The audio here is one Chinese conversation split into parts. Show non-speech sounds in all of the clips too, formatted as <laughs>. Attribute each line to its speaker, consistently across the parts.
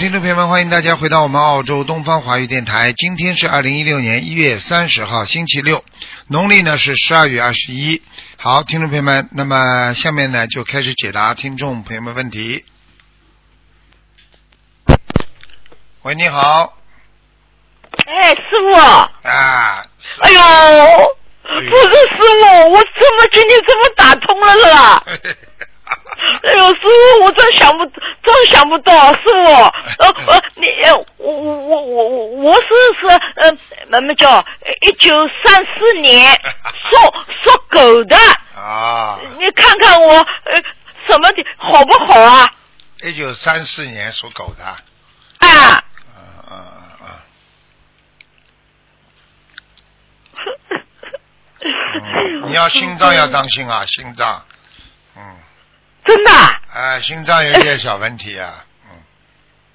Speaker 1: 听众朋友们，欢迎大家回到我们澳洲东方华语电台。今天是二零一六年一月三十号，星期六，农历呢是十二月二十一。好，听众朋友们，那么下面呢就开始解答听众朋友们问题。喂，你好，
Speaker 2: 哎，师傅，
Speaker 1: 啊，
Speaker 2: 哎呦，不是师傅，我怎么今天怎么打通了啦？<laughs> <laughs> 哎呦，师傅，我真想不，真想不到，师傅，呃呃，你呃，我我我我我我是是呃，那么叫一九三四年 <laughs> 属属狗的，
Speaker 1: 啊，<laughs>
Speaker 2: 你看看我呃什么的好不好啊？
Speaker 1: 一九三四年属狗的，
Speaker 2: 啊，
Speaker 1: 啊啊啊，嗯你要心脏要当心啊，心脏，嗯，
Speaker 2: 真的啊？
Speaker 1: 哎，心脏有点小问题啊，<laughs> 嗯，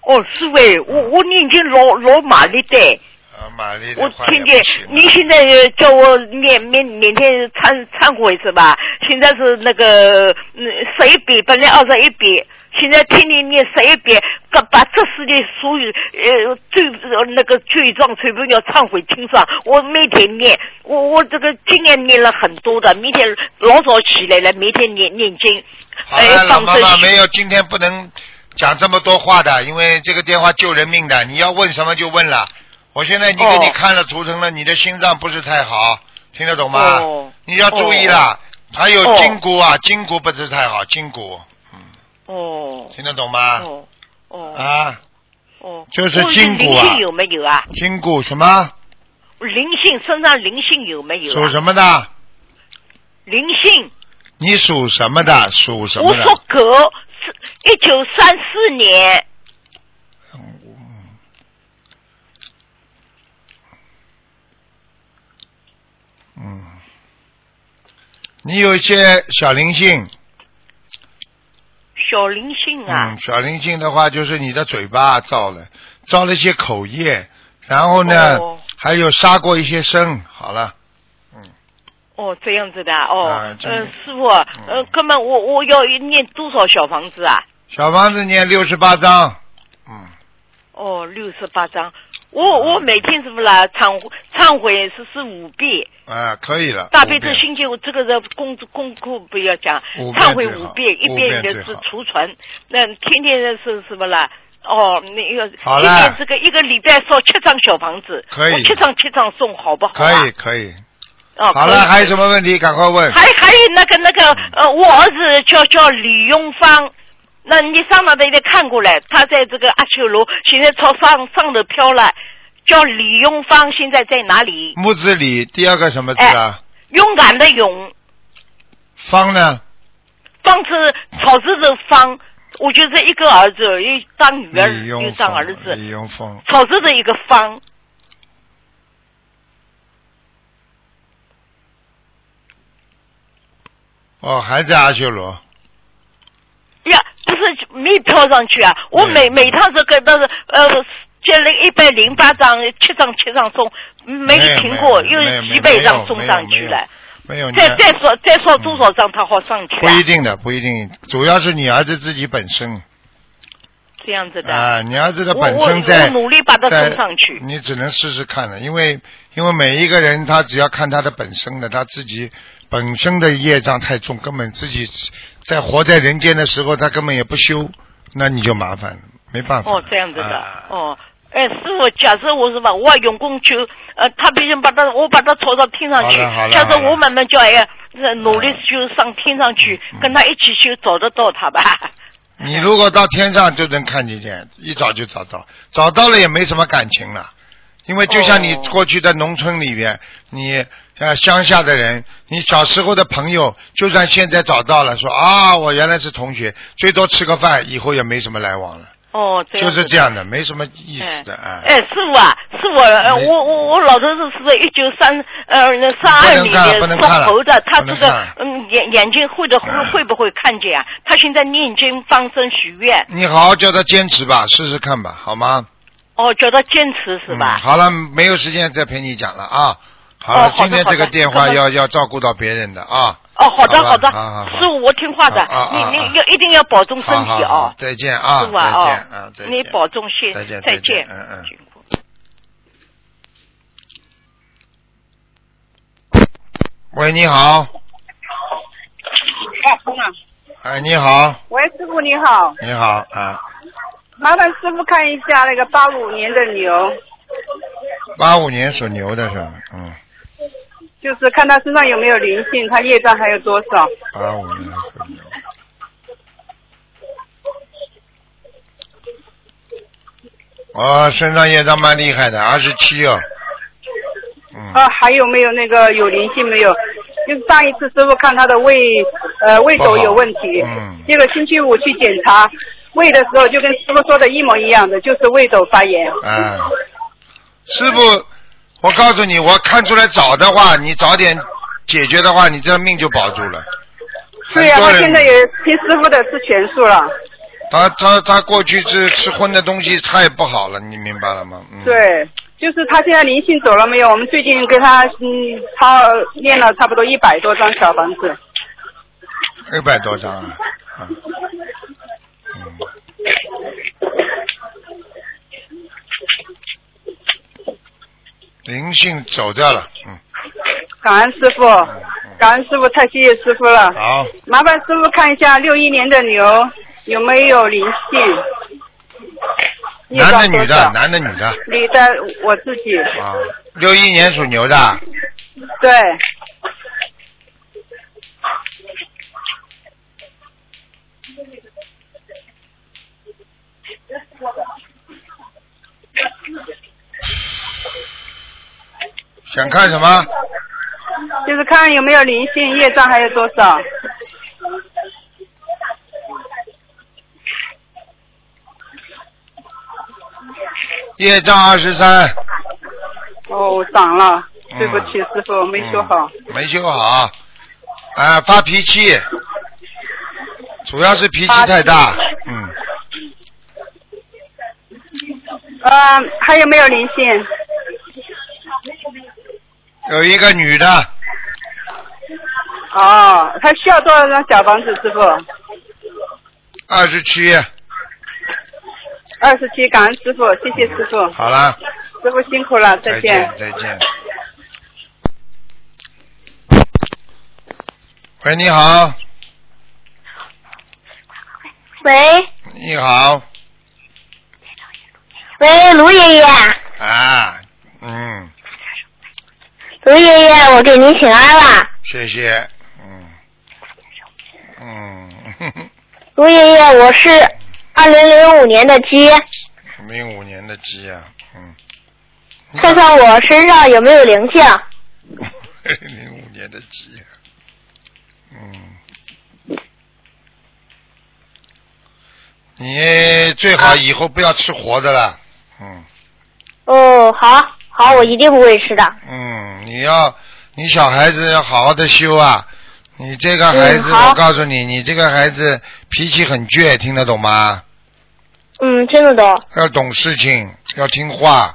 Speaker 2: 哦，是喂，我我念经老老麻利的。
Speaker 1: 啊，玛丽的
Speaker 2: 我
Speaker 1: 话
Speaker 2: 听见你现在呃叫我念念每天忏忏悔是吧？现在是那个嗯十一笔，本来二十一遍，现在天天念十一遍，把把这世界所有呃罪呃那个罪状全部要忏悔清算。我每天念，我我这个今年念了很多的，明天老早起来了，每天念念经，哎
Speaker 1: 好了，老妈妈没有，今天不能讲这么多话的，因为这个电话救人命的，你要问什么就问了。我现在已经给你
Speaker 2: 哦
Speaker 1: 看了图腾了，你的心脏不是太好，听得懂吗？
Speaker 2: 哦
Speaker 1: 你要注意了，还有
Speaker 2: 哦
Speaker 1: 筋骨啊，筋骨不是太好，筋骨，嗯，
Speaker 2: 哦
Speaker 1: 听得懂吗？
Speaker 2: 哦哦
Speaker 1: 啊，
Speaker 2: 哦，
Speaker 1: 就是
Speaker 2: 我
Speaker 1: 筋骨啊
Speaker 2: 有没有啊？
Speaker 1: 筋骨什么？
Speaker 2: 灵性身上灵性有没有、啊？
Speaker 1: 属什么的？
Speaker 2: 灵性，
Speaker 1: 你属什么的？属什么的？
Speaker 2: 我属狗，是一九三四年。
Speaker 1: 嗯，你有一些小灵性，
Speaker 2: 小灵性啊。
Speaker 1: 嗯，，小灵性的话就是你的嘴巴造了，造了一些口业，然后呢，
Speaker 2: 哦。
Speaker 1: 还有杀过一些生，好了，
Speaker 2: 哦，这样子的啊哦，
Speaker 1: 啊真的。
Speaker 2: 呃，师傅，呃，哥们，我我要念多少小房子啊？
Speaker 1: 小房子念六十八章，嗯，
Speaker 2: 哦，六十八张。我我每天是不是啦？忏忏悔是是五遍，
Speaker 1: 啊，可以了，
Speaker 2: 大悲咒心经我这个的功功课不要讲，忏悔五遍，一
Speaker 1: 五
Speaker 2: 遍就是储存，那天天的是什么啦？哦，那个
Speaker 1: 好了
Speaker 2: 今天这个一个礼拜烧七张小房子，
Speaker 1: 可以。
Speaker 2: 我七张七张送好不好、啊？
Speaker 1: 可以可以，
Speaker 2: 哦，
Speaker 1: 好了，还有什么问题？赶快问，
Speaker 2: 还还有那个那个呃，我儿子叫叫李永芳，那你上那得得看过来，他在这个阿修罗，现在朝上上头飘了，叫李永芳，现在在哪里？
Speaker 1: 木子李第二个什么字
Speaker 2: 哎
Speaker 1: 啊？
Speaker 2: 勇敢的勇，
Speaker 1: 方呢？
Speaker 2: 方是草字的方，我就是一个儿子，一当女儿又当儿子，
Speaker 1: 李永芳，
Speaker 2: 草字的一个方，
Speaker 1: 哦，还在阿修罗，
Speaker 2: 呀，不是没飘上去啊！我每每趟这个都是呃，接了一百零八张，七张七张送，没停过，又几百张送上去了。
Speaker 1: 没有，你
Speaker 2: 再再说再说多少张他好上去
Speaker 1: 不
Speaker 2: 啊？
Speaker 1: 一定的，不一定，主要是你儿子自己本身
Speaker 2: 这样子的。
Speaker 1: 啊，你儿子的本身在
Speaker 2: 我努力把它
Speaker 1: 在
Speaker 2: 送上去。
Speaker 1: 你只能试试看了，因为因为每一个人他只要看他的本身的，他自己本身的业障太重，根本自己在活在人间的时候，他根本也不修，那你就麻烦了，没办法。
Speaker 2: 哦，这样子的。
Speaker 1: 啊
Speaker 2: 哦，哎，师傅，假设我是吧，我要用功修，呃，他必须把他，我把他抄到天上去假设我慢慢叫哎，呃努力修上天上去，
Speaker 1: 嗯
Speaker 2: 跟他一起修，找得到他吧？
Speaker 1: 你如果到天上就能看得见，一找就找到，找到了也没什么感情了，因为就像你
Speaker 2: 哦
Speaker 1: 过去在农村里边，你呃乡下的人，你小时候的朋友，就算现在找到了，说啊我原来是同学，最多吃个饭，以后也没什么来往了，
Speaker 2: 哦，
Speaker 1: 就是这样的，没什么意思的啊。
Speaker 2: 哎，师傅啊，师傅，呃我我我老头子是在一九三呃三二年
Speaker 1: 不能看了
Speaker 2: 属猴的，他这个嗯眼眼睛会的会
Speaker 1: 嗯
Speaker 2: 会不会看见啊？他现在念经放生许愿，
Speaker 1: 你好好叫他坚持吧，试试看吧，好吗？
Speaker 2: 哦，叫他坚持是
Speaker 1: 嗯？
Speaker 2: 吧？
Speaker 1: 好了，没有时间再陪你讲了啊。好今天这个电话要要照顾到别人的啊。
Speaker 2: 哦，好的的
Speaker 1: 好吧好好，好。
Speaker 2: 师傅我听话的，你你要一定要保重身体哦，
Speaker 1: 再见啊，
Speaker 2: 师傅啊哦
Speaker 1: 再见啊，再。
Speaker 2: 你保重些，
Speaker 1: 再见
Speaker 2: 再
Speaker 1: 再见嗯嗯。喂，你好，
Speaker 3: 哎，通了。
Speaker 1: 哎，你好，
Speaker 3: 喂，师傅你好，
Speaker 1: 你好啊，
Speaker 3: 麻烦师傅看一下那个八五年的牛，
Speaker 1: 八五年属牛的是吧？嗯，
Speaker 3: 就是看他身上有没有灵性，他业障还有多少？
Speaker 1: 八五年属牛。哦，身上业障蛮厉害的，二十七哦。嗯，
Speaker 3: 啊，还有没有那个有灵性没有？就是上一次师傅看他的胃呃胃斗有问题，
Speaker 1: 嗯
Speaker 3: 结果星期五去检查胃的时候，就跟师傅说的一模一样的，就是胃斗发炎。
Speaker 1: 嗯，师傅，我告诉你，我看出来早的话，你早点解决的话，你这命就保住了。
Speaker 3: 对呀、他现在也听师傅的吃全素了。
Speaker 1: 他他他过去吃吃荤的东西太不好了，你明白了吗？嗯。。
Speaker 3: 对，就是他现在灵性走了没有？我们最近给他嗯他念了差不多一百多张小房子。
Speaker 1: 一百多张啊，啊，灵性走掉了，嗯，
Speaker 3: 感恩师傅，感恩师傅，太谢谢师傅了。
Speaker 1: 好，
Speaker 3: 麻烦师傅看一下六一年的牛有没有灵性？
Speaker 1: 男的女的，男的女的，
Speaker 3: 女的我自己。
Speaker 1: 啊，六一年属牛的，
Speaker 3: 对，
Speaker 1: 想看什么？
Speaker 3: 就是看有没有灵性，业障还有多少？
Speaker 1: 业障二十三，
Speaker 3: 哦，涨了，
Speaker 1: 嗯
Speaker 3: 对不起，师傅没修好。
Speaker 1: 嗯没修好，啊，发脾气，主要是脾气太大，嗯，
Speaker 3: 呃，还有没有灵性？
Speaker 1: 有一个女的，
Speaker 3: 哦，她需要多少张小房子，师傅？
Speaker 1: 二十七，
Speaker 3: 二十七，感恩师傅，谢谢师傅，
Speaker 1: 好了。
Speaker 3: 师傅辛苦了，
Speaker 1: 再
Speaker 3: 见。
Speaker 1: 再见。喂，你好，
Speaker 4: 喂
Speaker 1: 你好，
Speaker 4: 喂，卢爷爷，
Speaker 1: 啊，嗯，
Speaker 4: 卢爷爷，我给您请安了。
Speaker 1: 谢谢，嗯，嗯，
Speaker 4: 卢爷爷，我是二零零五年的鸡，
Speaker 1: 零五年的鸡啊，嗯，
Speaker 4: 看看我身上有没有灵性。
Speaker 1: 零五年的鸡，嗯，你最好以后不要吃活的了，嗯。
Speaker 4: 哦，好，好，我一定不会吃的。
Speaker 1: 嗯，你要你小孩子要好好的修啊！你这个孩子，
Speaker 4: 嗯
Speaker 1: 我告诉你，你这个孩子脾气很倔，听得懂吗？
Speaker 4: 嗯，听得懂。
Speaker 1: 要懂事情，要听话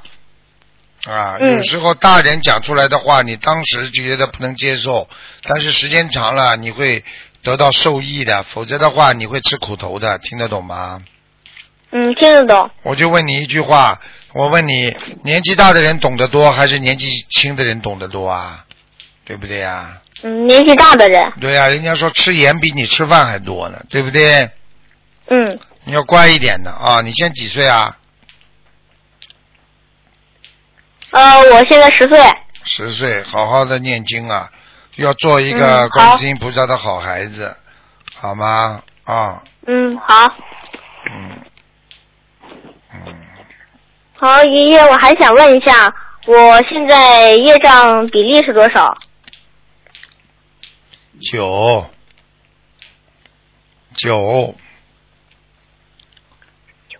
Speaker 1: 啊！
Speaker 4: 嗯
Speaker 1: 有时候大人讲出来的话，你当时就觉得不能接受，但是时间长了，你会得到受益的，否则的话，你会吃苦头的，听得懂吗？
Speaker 4: 嗯，听得懂。
Speaker 1: 我就问你一句话，我问你，年纪大的人懂得多，还是年纪轻的人懂得多啊？对不对呀、
Speaker 4: 嗯，年纪大的人。
Speaker 1: 对呀、人家说吃盐比你吃饭还多呢，对不对？
Speaker 4: 嗯，
Speaker 1: 你要乖一点的啊！你现在几岁啊？
Speaker 4: 呃，我现在十岁。
Speaker 1: 十岁，好好的念经啊，要做一个
Speaker 4: 嗯
Speaker 1: 观世音菩萨的好孩子，好吗？啊，
Speaker 4: 嗯，好。
Speaker 1: 嗯，嗯，
Speaker 4: 好，爷爷，我还想问一下，我现在业障比例是多少？
Speaker 1: 九，九九，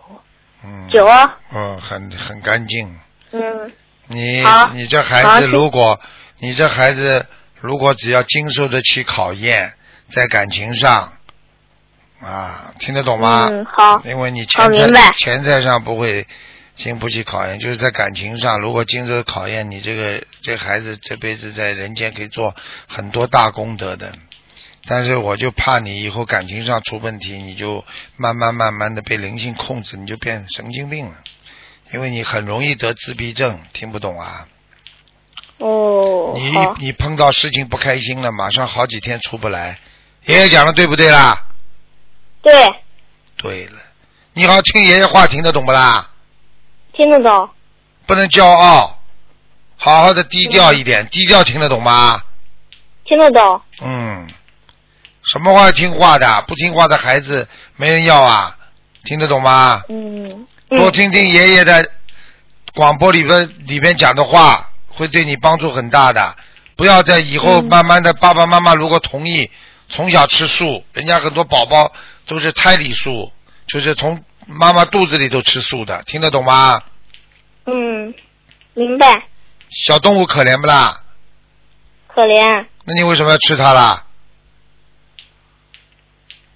Speaker 1: 嗯，
Speaker 4: 九。
Speaker 1: 嗯，很很干净。
Speaker 4: 嗯
Speaker 1: 你你这孩子如果你这孩子如果只要经受得起考验，在感情上啊，听得懂吗？
Speaker 4: 嗯，好。
Speaker 1: 因为你钱财钱财上不会经不起考验，就是在感情上，如果经受考验，你这个这孩子这辈子在人间可以做很多大功德的。但是我就怕你以后感情上出问题，你就慢慢慢慢的被灵性控制，你就变神经病了，因为你很容易得自闭症，听不懂啊？
Speaker 4: 哦，
Speaker 1: 你，你碰到事情不开心了，马上好几天出不来。爷爷讲的对不对啦？
Speaker 4: 对，
Speaker 1: 对了，你好听爷爷话听得懂不啦？
Speaker 4: 听得懂，
Speaker 1: 不能骄傲，好好的低调一点，低调听得懂吗？
Speaker 4: 听得懂，
Speaker 1: 嗯，什么话听话的，不听话的孩子没人要啊，听得懂吗？
Speaker 4: 嗯，嗯，
Speaker 1: 多听听爷爷的广播里边里边讲的话，会对你帮助很大的。不要在以后
Speaker 4: 嗯。
Speaker 1: 慢慢的，爸爸妈妈如果同意，从小吃素，人家很多宝宝都是胎里素，就是从妈妈肚子里都吃素的，听得懂吗？
Speaker 4: 嗯，明白，
Speaker 1: 小动物可怜不啦？
Speaker 4: 可怜，
Speaker 1: 那你为什么要吃它啦？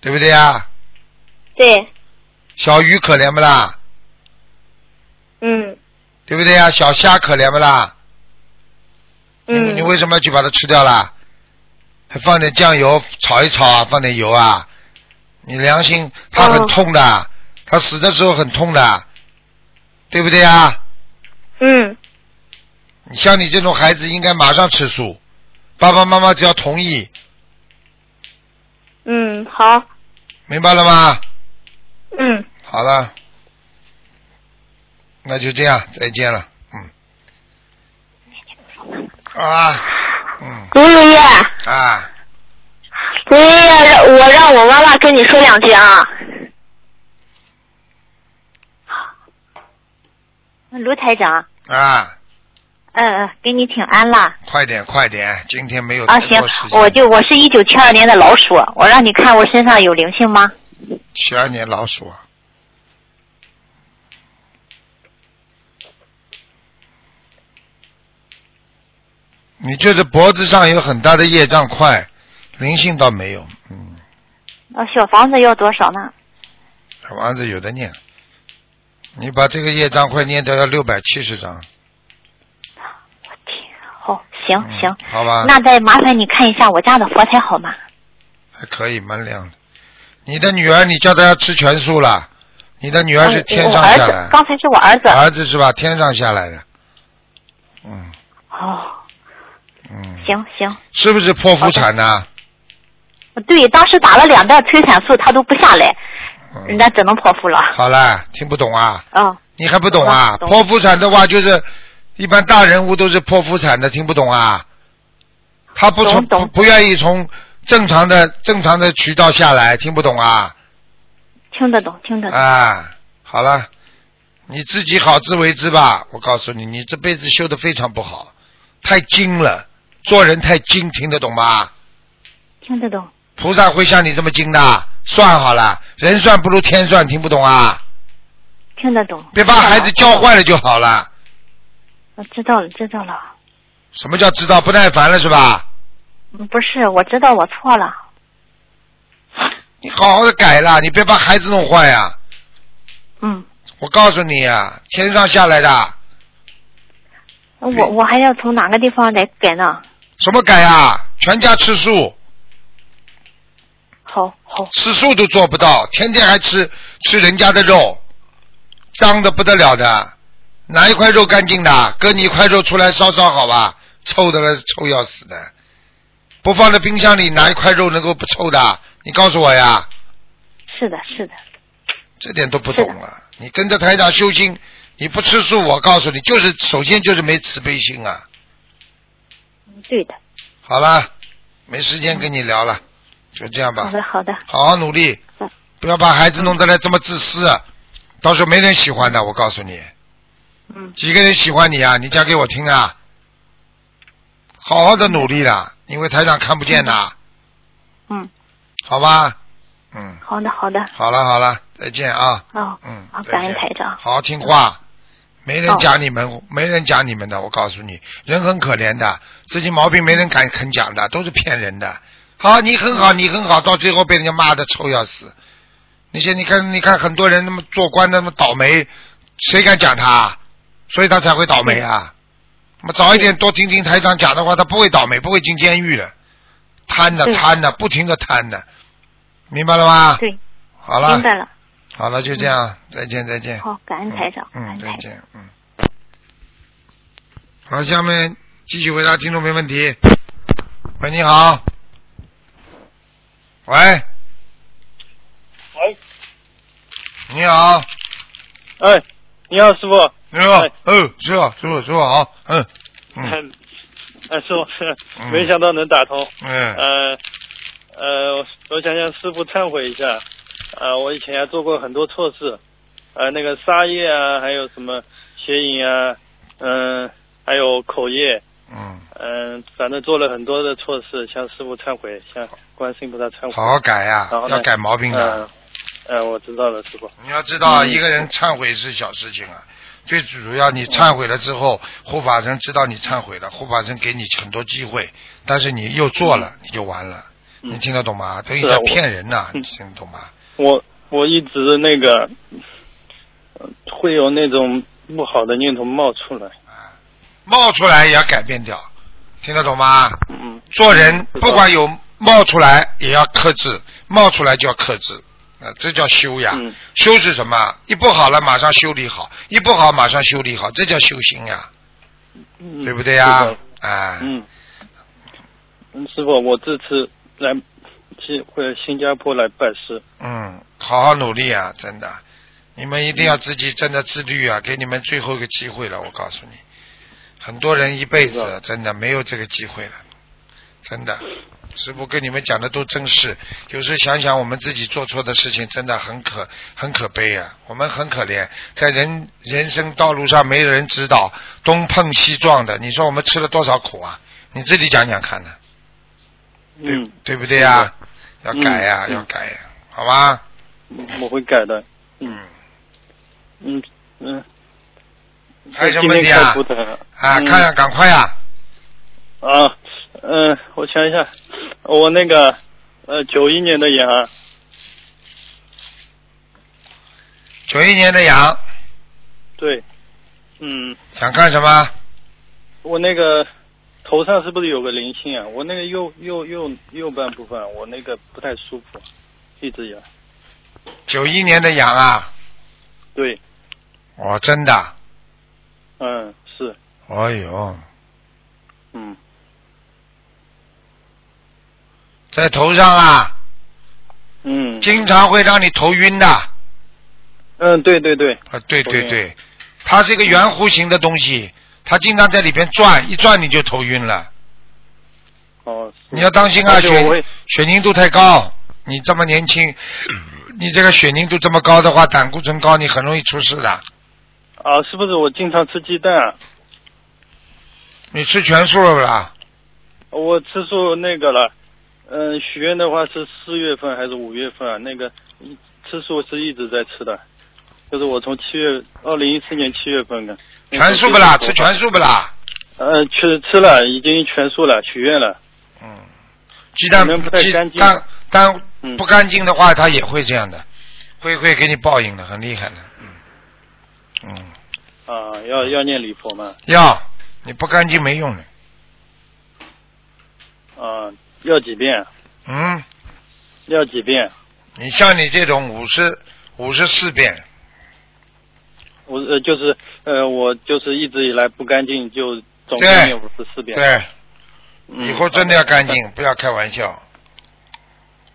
Speaker 1: 对不对呀？
Speaker 4: 对，
Speaker 1: 小鱼可怜不啦？
Speaker 4: 嗯
Speaker 1: 对不对呀？小虾可怜不啦？
Speaker 4: 嗯，
Speaker 1: 你为什么要去把它吃掉啦？还放点酱油炒一炒啊，放点油啊。你良心，它很
Speaker 4: 哦
Speaker 1: 痛的，它死的时候很痛的，对不对啊？
Speaker 4: 嗯。
Speaker 1: 你像你这种孩子，应该马上吃素，爸爸妈妈只要同意，
Speaker 4: 嗯，好，
Speaker 1: 明白了吗？
Speaker 4: 嗯，
Speaker 1: 好了，那就这样，再见了，嗯。啊，嗯。
Speaker 4: 卢爷爷，
Speaker 1: 啊，
Speaker 4: 卢爷爷，让我让我妈妈跟你说两句啊。
Speaker 5: 卢台长，
Speaker 1: 啊，
Speaker 5: 嗯嗯，给你请安了。
Speaker 1: 快点快点，今天没有
Speaker 5: 啊，行。我就我是一九七二年的老鼠，我让你看我身上有灵性吗？
Speaker 1: 七二年老鼠啊。你就是脖子上有很大的业障块，灵性倒没有，嗯，
Speaker 5: 啊，小房子要多少呢？
Speaker 1: 小房子有的念。你把这个业障快念掉要六百七十张，我
Speaker 5: 天，好，行
Speaker 1: 嗯
Speaker 5: 行，
Speaker 1: 好吧？
Speaker 5: 那再麻烦你看一下我家的佛台好吗？
Speaker 1: 还可以，蛮亮的。你的女儿，你叫她要吃全素了。你的女儿是
Speaker 5: 嗯
Speaker 1: 天上下来，，
Speaker 5: 刚才是我儿子。
Speaker 1: 儿子是吧？天上下来的，嗯
Speaker 5: 哦，
Speaker 1: 嗯，
Speaker 5: 行行，
Speaker 1: 是不是剖腹产呢？
Speaker 5: 对，当时打了两袋催产素，她都不下来，人
Speaker 1: 嗯，
Speaker 5: 家只能剖腹了。
Speaker 1: 好了，听不懂啊？
Speaker 5: 嗯，
Speaker 1: 你还不懂啊？剖腹产的话，就是一般大人物都是剖腹产的，听不懂啊？他不从不不愿意从正常的正常的渠道下来，听不懂啊？
Speaker 5: 听得懂，听得懂。
Speaker 1: 啊，好了，你自己好自为之吧。我告诉你，你这辈子修的非常不好，太精了，做人太精，听得懂吗？
Speaker 5: 听得懂，
Speaker 1: 菩萨会像你这么精的？算好了，人算不如天算，听不懂啊？
Speaker 5: 听得懂。
Speaker 1: 别把孩子教坏了就好了。
Speaker 5: 我知道了，知道了。
Speaker 1: 什么叫知道不耐烦了是吧？
Speaker 5: 嗯不是，我知道我错了。
Speaker 1: 你好好的改了，你别把孩子弄坏呀、
Speaker 5: 嗯，
Speaker 1: 我告诉你啊，天上下来的，
Speaker 5: 我我还要从哪个地方来改呢？
Speaker 1: 什么改啊？全家吃素，吃素都做不到，天天还吃吃人家的肉，脏的不得了的。哪一块肉干净的？割你一块肉出来烧烧好吧？臭的了，臭要死的。不放在冰箱里，哪一块肉能够不臭的？你告诉我呀，
Speaker 5: 是的，是的，
Speaker 1: 这点都不懂啊！你跟着台长修心，你不吃素，我告诉你，就是首先就是没慈悲心啊。
Speaker 5: 嗯对的。
Speaker 1: 好了，没时间跟你聊了，就这样吧
Speaker 5: 好，的，好的，
Speaker 1: 好好努力
Speaker 5: 嗯，
Speaker 1: 不要把孩子弄得来这么自私，啊到时候没人喜欢的。我告诉你，
Speaker 5: 嗯，
Speaker 1: 几个人喜欢你啊？你讲给我听啊！好好的努力啦，因为台长看不见的，
Speaker 5: 嗯，
Speaker 1: 好吧？嗯，
Speaker 5: 好的，好的，
Speaker 1: 好了好了，再见啊！
Speaker 5: 哦，
Speaker 1: 嗯
Speaker 5: 好，，感恩台长。
Speaker 1: 好好听话，没人
Speaker 5: 哦
Speaker 1: 讲你们，没人讲你们的。我告诉你，人很可怜的，自己毛病没人敢肯讲的，都是骗人的。好，你很好，你很好，到最后被人家骂的臭要死。那些你看，你看很多人那么做官那么倒霉，谁敢讲他？所以他才会倒霉啊。那么早一点多听听台长讲的话，他不会倒霉，不会进监狱的。贪的贪的，不停的贪的，明白了吗？
Speaker 5: 对，
Speaker 1: 好了
Speaker 5: 明，白了。
Speaker 1: 好了，就这样，再见再见。
Speaker 5: 好，感恩台长，
Speaker 1: 嗯。再见，嗯。好，下面继续回答听众没问题。喂，你好。喂，
Speaker 6: 喂，
Speaker 1: 你好，
Speaker 6: 哎，你好，师傅。
Speaker 1: 你好，
Speaker 6: 哎。
Speaker 1: 哦，师傅，师傅，师傅好，嗯，嗯，
Speaker 6: 哎，师傅，没想到能打通。
Speaker 1: 嗯，
Speaker 6: 呃，呃，我我想向师傅忏悔一下。呃，我以前还做过很多错事，呃，那个杀业啊，还有什么邪淫啊，嗯、还有口业，
Speaker 1: 嗯，
Speaker 6: 嗯、反正做了很多的错事，向师傅忏悔，向观世音菩萨忏悔。
Speaker 1: 好好改呀要改毛病的。
Speaker 6: 嗯，呃，我知道了，师傅。
Speaker 1: 你要知道，
Speaker 6: 嗯
Speaker 1: 一个人忏悔是小事情啊，最主要你忏悔了之后，护法神知道你忏悔了，护法神给你很多机会，但是你又做了，你就完了。
Speaker 6: 嗯
Speaker 1: 你听得懂吗？等于在骗人呐，听得懂吗？
Speaker 6: 我我一直那个呃会有那种不好的念头冒出来，
Speaker 1: 冒出来也要改变掉，听得懂吗？
Speaker 6: 嗯，
Speaker 1: 做人不管有冒出来，也要克制，冒出来就要克制，啊，这叫修呀。
Speaker 6: 嗯。
Speaker 1: 修是什么？一不好了马上修理好，一不好马上修理好，这叫修心呀，
Speaker 6: 嗯
Speaker 1: 对不对呀？
Speaker 6: 是的？
Speaker 1: 哎，
Speaker 6: 嗯，嗯，师傅，我这次来去回新加坡来拜师，
Speaker 1: 嗯，好好努力啊，真的，你们一定要自己真的自律啊，给你们最后一个机会了，我告诉你，很多人一辈子真的没有这个机会了，真的。师傅跟你们讲的都真是，有时想想我们自己做错的事情，真的很可很可悲啊！我们很可怜，在人人生道路上没人指导，东碰西撞的，你说我们吃了多少苦啊？你自己讲讲看呢，对、
Speaker 6: 嗯，
Speaker 1: 对不对呀、要改呀、要改呀、好吧？
Speaker 6: 嗯我会改的，
Speaker 1: 嗯，
Speaker 6: 嗯嗯。
Speaker 1: 还有什么问题啊？啊，
Speaker 6: 嗯。
Speaker 1: 看呀，赶快呀！
Speaker 6: 啊，嗯、我想一下，我那个呃九一年的羊，
Speaker 1: 九一年的羊，
Speaker 6: 对，嗯，
Speaker 1: 想看什么？
Speaker 6: 我那个头上是不是有个灵性啊？我那个右右右右半部分，我那个不太舒服，一直以来。
Speaker 1: 九一年的羊啊，
Speaker 6: 对，
Speaker 1: 哦，真的，
Speaker 6: 嗯，是，
Speaker 1: 哎呦，
Speaker 6: 嗯，
Speaker 1: 在头上啊，
Speaker 6: 嗯，
Speaker 1: 经常会让你头晕的。啊，
Speaker 6: 嗯，对对对，
Speaker 1: 啊对
Speaker 6: 对
Speaker 1: 对，它是一个圆弧形的东西，它经常在里边转，一转你就头晕了。
Speaker 6: 哦，
Speaker 1: 你要当心啊，血血凝度太高，你这么年轻，<coughs> 你这个血凝度这么高的话，胆固醇高，你很容易出事的。
Speaker 6: 啊，是不是我经常吃鸡蛋啊？
Speaker 1: 你吃全素了不啦？
Speaker 6: 我吃素那个了，嗯，许愿的话是四月份还是五月份啊？那个一吃素是一直在吃的，就是我从七月二零一四年七月份的。
Speaker 1: 全素不啦？吃全素不啦？
Speaker 6: 呃，吃吃了，已经全素了，许愿了。
Speaker 1: 嗯，鸡蛋
Speaker 6: 能不太
Speaker 1: 鸡
Speaker 6: 干净
Speaker 1: 蛋蛋
Speaker 6: 嗯
Speaker 1: 不干净的话，它也会这样的，会会给你报应的，很厉害的。嗯嗯，
Speaker 6: 啊，要要念礼佛吗？
Speaker 1: 要你不干净没用的。
Speaker 6: 啊，要几遍？
Speaker 1: 嗯，
Speaker 6: 要几遍？
Speaker 1: 你像你这种五十五十四遍，
Speaker 6: 我呃就是呃我就是一直以来不干净，就总共念五十四遍。
Speaker 1: 对，
Speaker 6: 嗯，
Speaker 1: 以后真的要干净，不要开玩笑。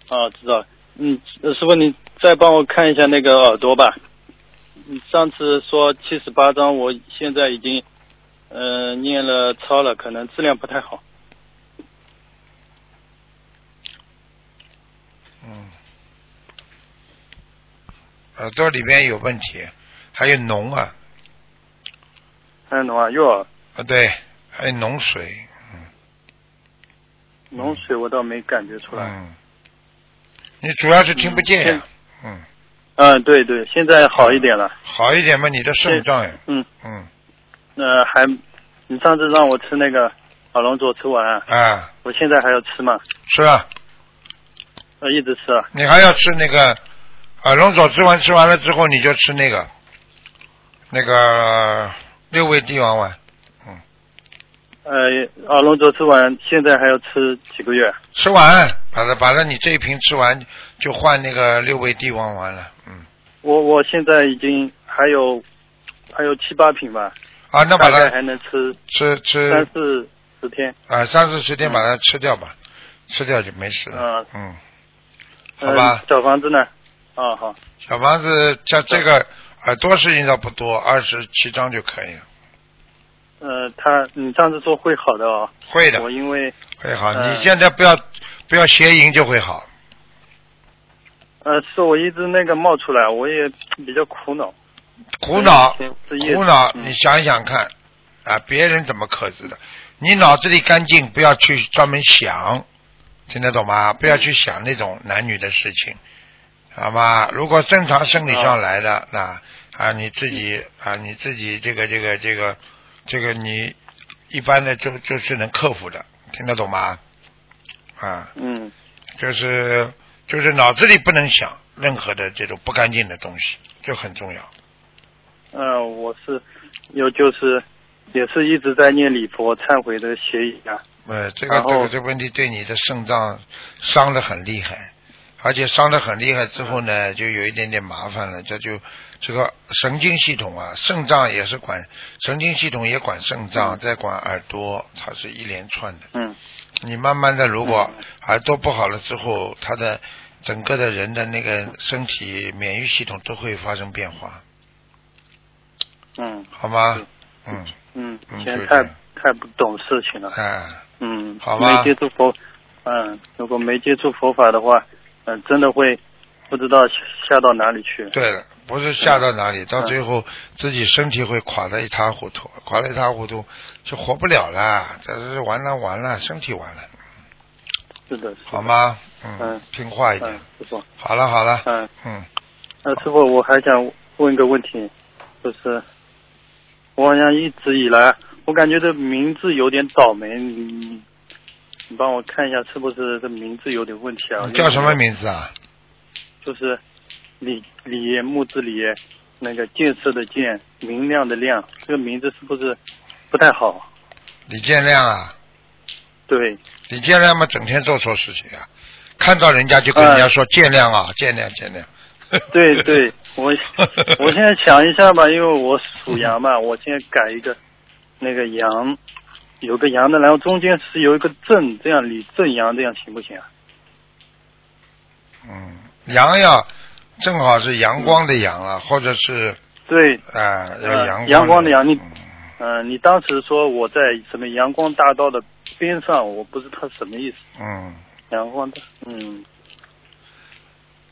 Speaker 6: 啊，知道。嗯，呃师傅，你再帮我看一下那个耳朵吧。你上次说七十八章，我现在已经呃念了抄了，可能质量不太好。
Speaker 1: 嗯，耳朵里边有问题，还有脓啊，
Speaker 6: 还有脓啊，又耳。
Speaker 1: 啊对，还有脓水，
Speaker 6: 脓水我倒没感觉出来。
Speaker 1: 嗯，你主要是听不见呀、嗯，
Speaker 6: 嗯，对对，现在好一点了。
Speaker 1: 好一点嘛，你的肾脏呀，
Speaker 6: 嗯，
Speaker 1: 嗯，
Speaker 6: 呃，还你上次让我吃那个耳龙佐吃完啊，
Speaker 1: 啊，
Speaker 6: 我现在还要吃吗？
Speaker 1: 吃啊，
Speaker 6: 呃，一直吃啊。
Speaker 1: 你还要吃那个耳龙佐，吃完吃完了之后，你就吃那个那个六味地黄丸，
Speaker 6: 呃，阿龙轴吃完，现在还要吃几个月？
Speaker 1: 吃完，把它把它你这一瓶吃完，就换那个六味地黄丸了。嗯，
Speaker 6: 我我现在已经还有还有七八瓶吧，
Speaker 1: 啊，那把它
Speaker 6: 还能吃
Speaker 1: 吃吃
Speaker 6: 三四十天。
Speaker 1: 啊，三四十天把它吃掉吧，吃掉就没事了。嗯，好吧
Speaker 6: 呃。小房子呢？啊，好。
Speaker 1: 小房子像这个耳朵事情倒不多，二十七张就可以了。
Speaker 6: 呃，他你上次说会好的哦。
Speaker 1: 会的
Speaker 6: 我因为
Speaker 1: 会好，
Speaker 6: 嗯
Speaker 1: 你现在不要不要邪淫就会好。
Speaker 6: 呃，是我一直那个冒出来，我也比较苦恼。
Speaker 1: 苦恼苦恼，
Speaker 6: 嗯
Speaker 1: 你想一想看啊，别人怎么克制的？你脑子里干净，不要去专门想，听得懂吗？不要去想那种男女的事情，好吗？如果正常生理上来的，那啊你自己啊你自己这个这个这个这个你一般的就就是能克服的，听得懂吗？啊，
Speaker 6: 嗯
Speaker 1: 就是就是脑子里不能想任何的这种不干净的东西，这很重要。
Speaker 6: 呃，我是有就是也是一直在念礼佛忏悔的协议啊。
Speaker 1: 呃，这个这个这个问题对你的肾脏伤的很厉害，而且伤的很厉害之后呢，就有一点点麻烦了。这就这个神经系统啊，肾脏也是管神经系统也管肾脏，再管耳朵，它是一连串的。
Speaker 6: 嗯。
Speaker 1: 你慢慢的，如果耳朵不好了之后，他的整个的人的那个身体免疫系统都会发生变化，
Speaker 6: 嗯。
Speaker 1: 好吗？嗯，
Speaker 6: 嗯，
Speaker 1: 嗯
Speaker 6: 以前太太不懂事情了。
Speaker 1: 哎，
Speaker 6: 嗯，
Speaker 1: 好吧。
Speaker 6: 没接触佛，嗯，如果没接触佛法的话，嗯，真的会不知道下到哪里去。
Speaker 1: 对了，不是下到哪
Speaker 6: 嗯
Speaker 1: 里，到最后自己身体会垮得一塌糊涂，垮得一塌糊涂就活不了了，这是完了完了，身体完了，
Speaker 6: 是的，是的
Speaker 1: 好？吗？嗯
Speaker 6: 嗯，
Speaker 1: 听话一点
Speaker 6: 嗯。，师傅，
Speaker 1: 好了好了，
Speaker 6: 嗯，
Speaker 1: 嗯，
Speaker 6: 那师傅，我还想问一个问题，就是我好像一直以来，我感觉这名字有点倒霉，你你帮我看一下是不是这名字有点问题啊？
Speaker 1: 你叫什么？名字啊？
Speaker 6: 就是李李木字李，那个建设的建，明亮的亮，这个名字是不是不太好？
Speaker 1: 李建亮啊，
Speaker 6: 对，
Speaker 1: 李建亮嘛，整天做错事情啊，看到人家就跟人家说见谅啊，见谅见谅。
Speaker 6: 对对，我 <laughs> 我现在想一下吧，因为我属羊嘛，我现在改一个那个羊，有个羊的，然后中间是有一个正，这样李正阳，这样行不行啊？
Speaker 1: 嗯，羊要正好是阳光的阳了，或者是
Speaker 6: 对，
Speaker 1: 啊、阳
Speaker 6: 阳光的阳你
Speaker 1: 嗯
Speaker 6: 嗯、你当时说我在什么阳光大道的边上，我不知道什么意思。
Speaker 1: 嗯，
Speaker 6: 阳光的，嗯，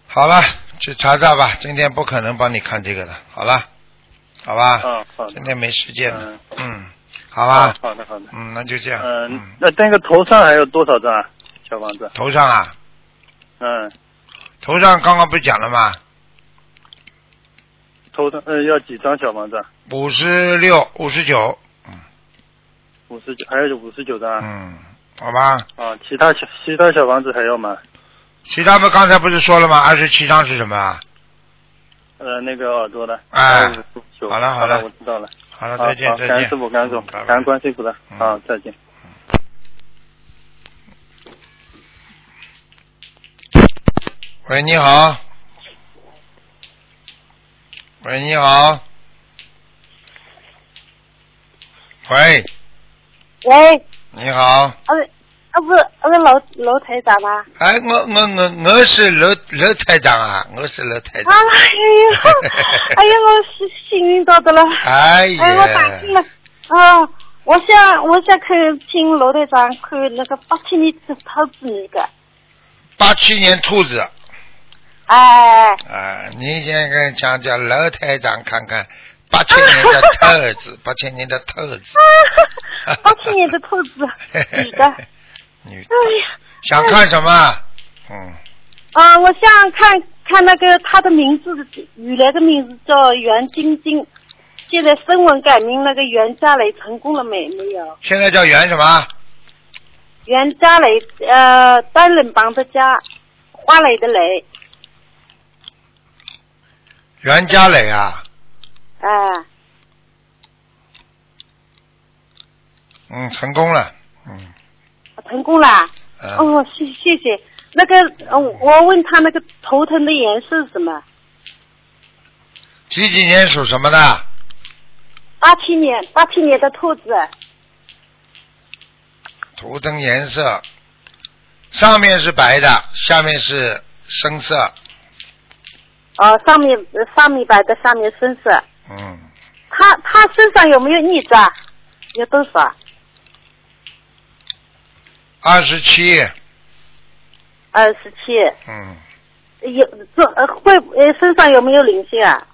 Speaker 1: 好了，去查查吧。今天不可能帮你看这个的，好了，好吧？
Speaker 6: 嗯，好
Speaker 1: 今，天没时间了
Speaker 6: 嗯，
Speaker 1: 嗯，好吧，
Speaker 6: 好的，好的。
Speaker 1: 嗯，那就这样，
Speaker 6: 嗯
Speaker 1: 嗯，，
Speaker 6: 那那个头上还有多少张啊？小房子？
Speaker 1: 头上啊，
Speaker 6: 嗯，
Speaker 1: 头上刚刚不是讲了吗？
Speaker 6: 头上呃要几张小房子啊？
Speaker 1: 五十六、五十九，嗯
Speaker 6: 五十九，还有五十九张啊。
Speaker 1: 嗯，好吧。
Speaker 6: 啊，其他小其他小房子还要吗？
Speaker 1: 其他不刚才不是说了吗？二十七张是什么啊？
Speaker 6: 呃，那个耳朵的。
Speaker 1: 哎
Speaker 6: 还有59
Speaker 1: 好了好了
Speaker 6: 我知道了。
Speaker 1: 好了，再见再见。
Speaker 6: 感恩师傅，感恩师傅感恩观世音菩萨。
Speaker 1: 嗯
Speaker 6: 好，再见。
Speaker 1: 喂，你好。喂，你好。喂，
Speaker 7: 喂，
Speaker 1: 你好。
Speaker 7: 啊不，啊不是，啊不是楼楼台长吗？
Speaker 1: 哎，我我我我是楼楼台长啊，我是楼台长。
Speaker 7: 哎呀，哎呀，<laughs> 我是幸运到的了。
Speaker 1: 哎呀。
Speaker 7: 哎，我打进了。啊，我想我想看请楼台长看那个八七年的兔子那个。
Speaker 1: 八七年兔子，
Speaker 7: 哎，
Speaker 1: 啊，你先跟讲讲老台长看看 <laughs> 八千年的兔子，<laughs> 八千年的兔子。
Speaker 7: 八七年的兔子，女的。<laughs> 哎
Speaker 1: 女的，哎
Speaker 7: 呀，
Speaker 1: 想看什么？嗯，
Speaker 7: 啊，我想看看那个他的名字，原来的名字叫袁晶晶，现在声纹改名那个袁家磊成功了没？没有？
Speaker 1: 现在叫袁什么？
Speaker 7: 袁家磊，呃，单人旁的家，花蕾的蕾，
Speaker 1: 袁家磊啊，
Speaker 7: 啊、
Speaker 1: 嗯，成功了，嗯
Speaker 7: 成功了。
Speaker 1: 嗯，
Speaker 7: 哦，谢谢谢。那个，呃，我问他那个头疼的颜色是什么？
Speaker 1: 几几年属什么的？
Speaker 7: 八七年，八七年的兔子。
Speaker 1: 图腾颜色，上面是白的，下面是深色，
Speaker 7: 哦，上面呃上面白的，下面深色。
Speaker 1: 嗯，
Speaker 7: 他他身上有没有逆子啊？有多少？
Speaker 1: 二十七，
Speaker 7: 二十七。
Speaker 1: 嗯，
Speaker 7: 有这呃会呃身上有没有灵性啊？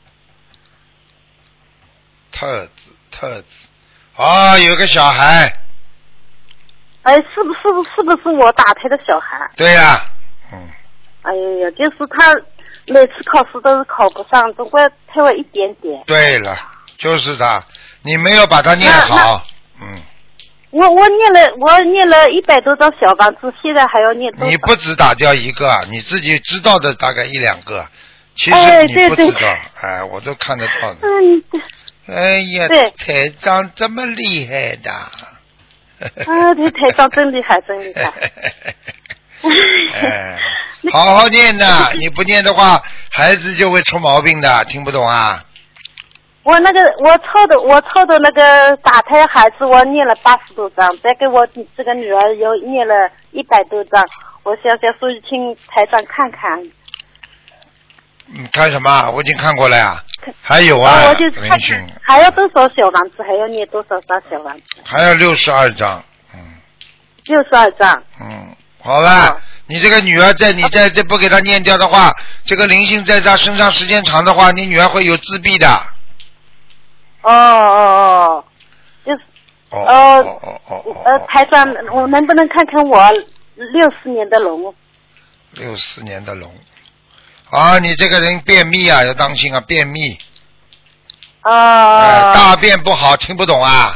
Speaker 1: 特子特子，啊，有个小孩，
Speaker 7: 哎，是不是不是不是我打胎的小孩？
Speaker 1: 对呀、嗯，
Speaker 7: 哎呀，就是他每次考试都是考不上，总归退我一点点。
Speaker 1: 对了，就是他，你没有把它念好，嗯，
Speaker 7: 我我念了我念了一百多张小房子，现在还要念多？
Speaker 1: 你不止打掉一个，你自己知道的大概一两个，其实
Speaker 7: 哎
Speaker 1: 你不知道，哎，我都看得到的。
Speaker 7: 嗯，
Speaker 1: 哎呀，
Speaker 7: 对
Speaker 1: 台长这么厉害的。
Speaker 7: 啊，这，台长真厉害，真厉害。<laughs> <laughs>
Speaker 1: 哎，<laughs> 好好念的！你不念的话，孩子就会出毛病的，听不懂啊？
Speaker 7: 我那个我凑的我凑的那个打胎孩子，我念了八十多张，再给我这个女儿又念了一百多张。我想想，所以请台长看看。
Speaker 1: 你，看什么？我已经看过了呀。还有啊
Speaker 7: 哦我就，看看还要多少小房子，还要念多少张小房子？
Speaker 1: 还有六十二张。嗯
Speaker 7: 六十二张。
Speaker 1: 嗯，好了
Speaker 7: 哦，
Speaker 1: 你这个女儿在你在这不给她念掉的话，这个灵性在她身上时间长的话，你女儿会有自闭的。
Speaker 7: 哦哦哦，就是
Speaker 1: 哦
Speaker 7: 呃
Speaker 1: 哦哦哦哦
Speaker 7: 呃，
Speaker 1: 哦。
Speaker 7: 台长，我能不能看看我六四年的龙？
Speaker 1: 六四年的龙。啊，你这个人便秘啊，要当心啊，便秘。
Speaker 7: 啊、
Speaker 1: 哎，大便不好，听不懂啊？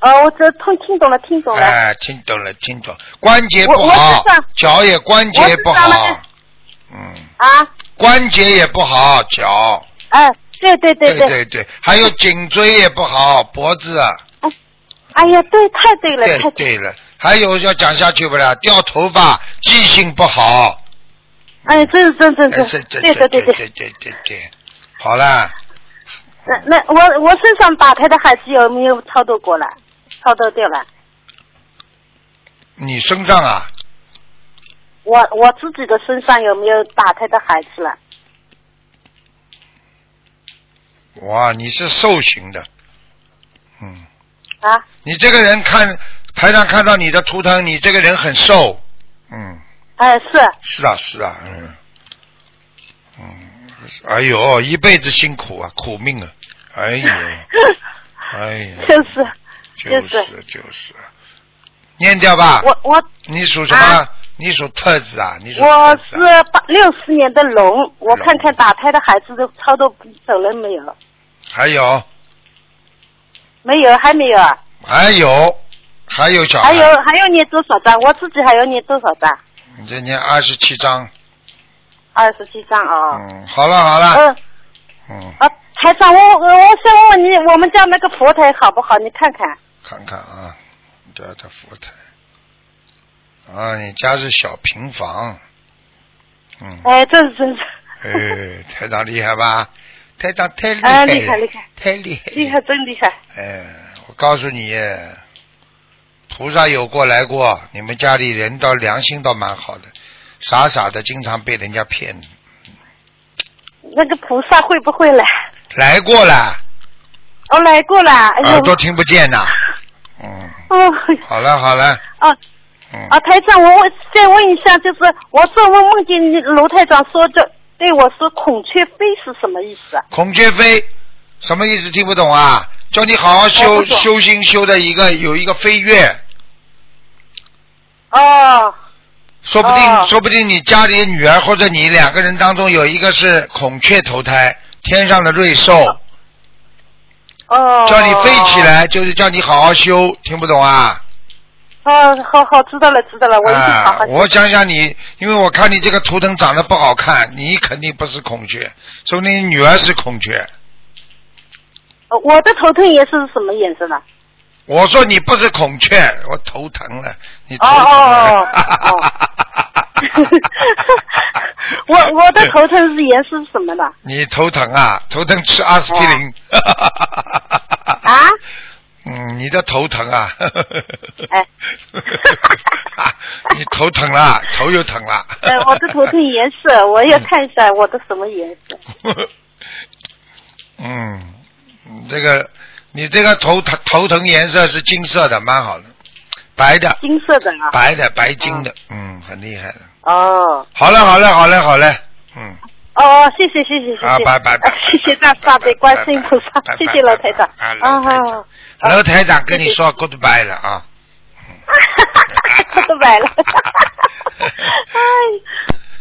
Speaker 7: 哦，我这听听懂了，听懂了。
Speaker 1: 哎，听懂了，听懂。关节不好，脚也关节不好，嗯，
Speaker 7: 啊，
Speaker 1: 关节也不好，脚。
Speaker 7: 哎，对对对
Speaker 1: 对。对对，还有颈椎也不好，脖子啊，
Speaker 7: 哎呀，对，太对了，太
Speaker 1: 对了，还有要讲下去不了，掉头发，记性不好，
Speaker 7: 哎，这是真真
Speaker 1: 哎
Speaker 7: 是，
Speaker 1: 这这
Speaker 7: 对
Speaker 1: 这对
Speaker 7: 对对对。
Speaker 1: 对对对对，好了，
Speaker 7: 那那我我身上打胎的孩子有没有操作过了？超度掉了。
Speaker 1: 你身上啊，
Speaker 7: 我我自己的身上有没有打胎的孩子了？
Speaker 1: 哇，你是瘦型的，嗯，
Speaker 7: 啊，
Speaker 1: 你这个人看台上看到你的图腾，你这个人很瘦，嗯。
Speaker 7: 哎，是，
Speaker 1: 是啊，是啊，嗯，嗯，哎呦，一辈子辛苦啊，苦命啊，哎呦，哎呀，<laughs>
Speaker 7: 就是
Speaker 1: 就
Speaker 7: 就是
Speaker 1: 是就是，念掉吧。
Speaker 7: 我我
Speaker 1: 你属什么？
Speaker 7: 啊
Speaker 1: 你属特子啊？你属
Speaker 7: 我是八六四年的龙，我看看打胎的孩子都超度走了没有？
Speaker 1: 还有
Speaker 7: 没有，还没有啊。
Speaker 1: 还有还有小孩，
Speaker 7: 还有还要念多少张？我自己还要念多少张？
Speaker 1: 你这念二十七张，
Speaker 7: 二十七张啊。
Speaker 1: 嗯，好了好了，
Speaker 7: 嗯
Speaker 1: 嗯，
Speaker 7: 啊，台长，我我我想问你，我们家那个佛台好不好？你看看。
Speaker 1: 看看啊，这他佛台，啊，你家是小平房，嗯。
Speaker 7: 哎，这是真是。
Speaker 1: 哎，台长厉害吧？台长太厉害
Speaker 7: 哎，厉害厉害
Speaker 1: 太厉害，
Speaker 7: 厉害，真厉害。
Speaker 1: 哎，我告诉你，菩萨有过来过，你们家里人倒良心倒蛮好的，傻傻的经常被人家骗，
Speaker 7: 那个菩萨会不会来？
Speaker 1: 来过了，
Speaker 7: 哦来过了。
Speaker 1: 耳朵听不见呐。嗯，
Speaker 7: 哦。
Speaker 1: 好了好了，
Speaker 7: 啊
Speaker 1: 嗯，
Speaker 7: 啊，台长，我问再问一下，就是我做梦梦见你卢台长说的，对我说孔雀飞是什么意思啊？
Speaker 1: 孔雀飞什么意思？听不懂啊？叫你好好修修心修的一个有一个飞跃，
Speaker 7: 哦
Speaker 1: 说不定、
Speaker 7: 哦
Speaker 1: 说不定你家里的女儿或者你两个人当中有一个是孔雀投胎，天上的瑞兽，
Speaker 7: 哦。
Speaker 1: 叫你飞起。来，就是叫你好好修，听不懂啊？
Speaker 7: 哦，好好，知道了，知道了，我一定好好
Speaker 1: 啊，。我想想你，因为我看你这个图腾长得不好看，你肯定不是孔雀，说不定你女儿是孔雀。
Speaker 7: 呃我的头疼也是什么颜色呢？
Speaker 1: 我说你不是孔雀，我头疼了，你头
Speaker 7: 哦
Speaker 1: 疼
Speaker 7: 哦
Speaker 1: 了。
Speaker 7: 哦 <laughs> 我我的头疼是颜色是什么的？
Speaker 1: 你头疼啊？头疼吃阿司匹林。
Speaker 7: 啊？<laughs>
Speaker 1: 嗯，你的头疼啊。
Speaker 7: 哎 <laughs>
Speaker 1: 你头疼了，头又疼了。
Speaker 7: 哎，我的头疼颜色，我要看一下我的什么颜色。
Speaker 1: 嗯，这个你这个头头头疼颜色是金色的，蛮好的，白的，
Speaker 7: 金色的啊。
Speaker 1: 白的白金的，嗯，很厉害的。
Speaker 7: 哦
Speaker 1: 好嘞好嘞好嘞好嘞，嗯，
Speaker 7: 哦，谢谢谢谢谢谢。
Speaker 1: 啊拜拜 <laughs>
Speaker 7: 谢谢大慈大悲观世音菩萨
Speaker 1: 拜拜，
Speaker 7: 谢谢老台长。
Speaker 1: 啊，
Speaker 7: 啊
Speaker 1: 楼台长
Speaker 7: 好，
Speaker 1: 老台长跟你说 goodbye 了啊。<laughs>
Speaker 7: 都买了。哎。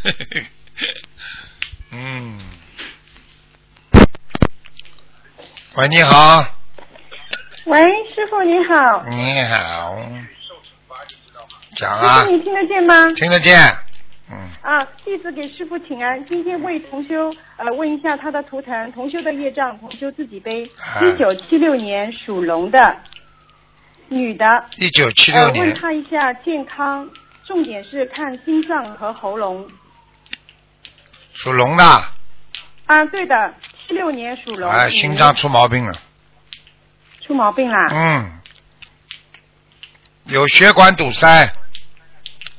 Speaker 7: <laughs>
Speaker 1: 嗯。喂，你好，
Speaker 8: 喂，师傅你好。
Speaker 1: 你好，讲
Speaker 8: 师
Speaker 1: 啊
Speaker 8: 傅，，你听得见吗？
Speaker 1: 听得见，嗯，
Speaker 8: 啊，弟子给师傅请安。今天为同修呃问一下他的图腾，同修的业障，同修自己背。
Speaker 1: 啊
Speaker 8: 一九七六年属龙的女的，
Speaker 1: 一九七
Speaker 8: 呃，
Speaker 1: 六年，
Speaker 8: 问他一下健康，重点是看心脏和喉咙。
Speaker 1: 属龙的，
Speaker 8: 啊，对的，七六年属龙。
Speaker 1: 哎，心脏出毛病了，
Speaker 8: 出毛病啦。
Speaker 1: 嗯，有血管堵塞，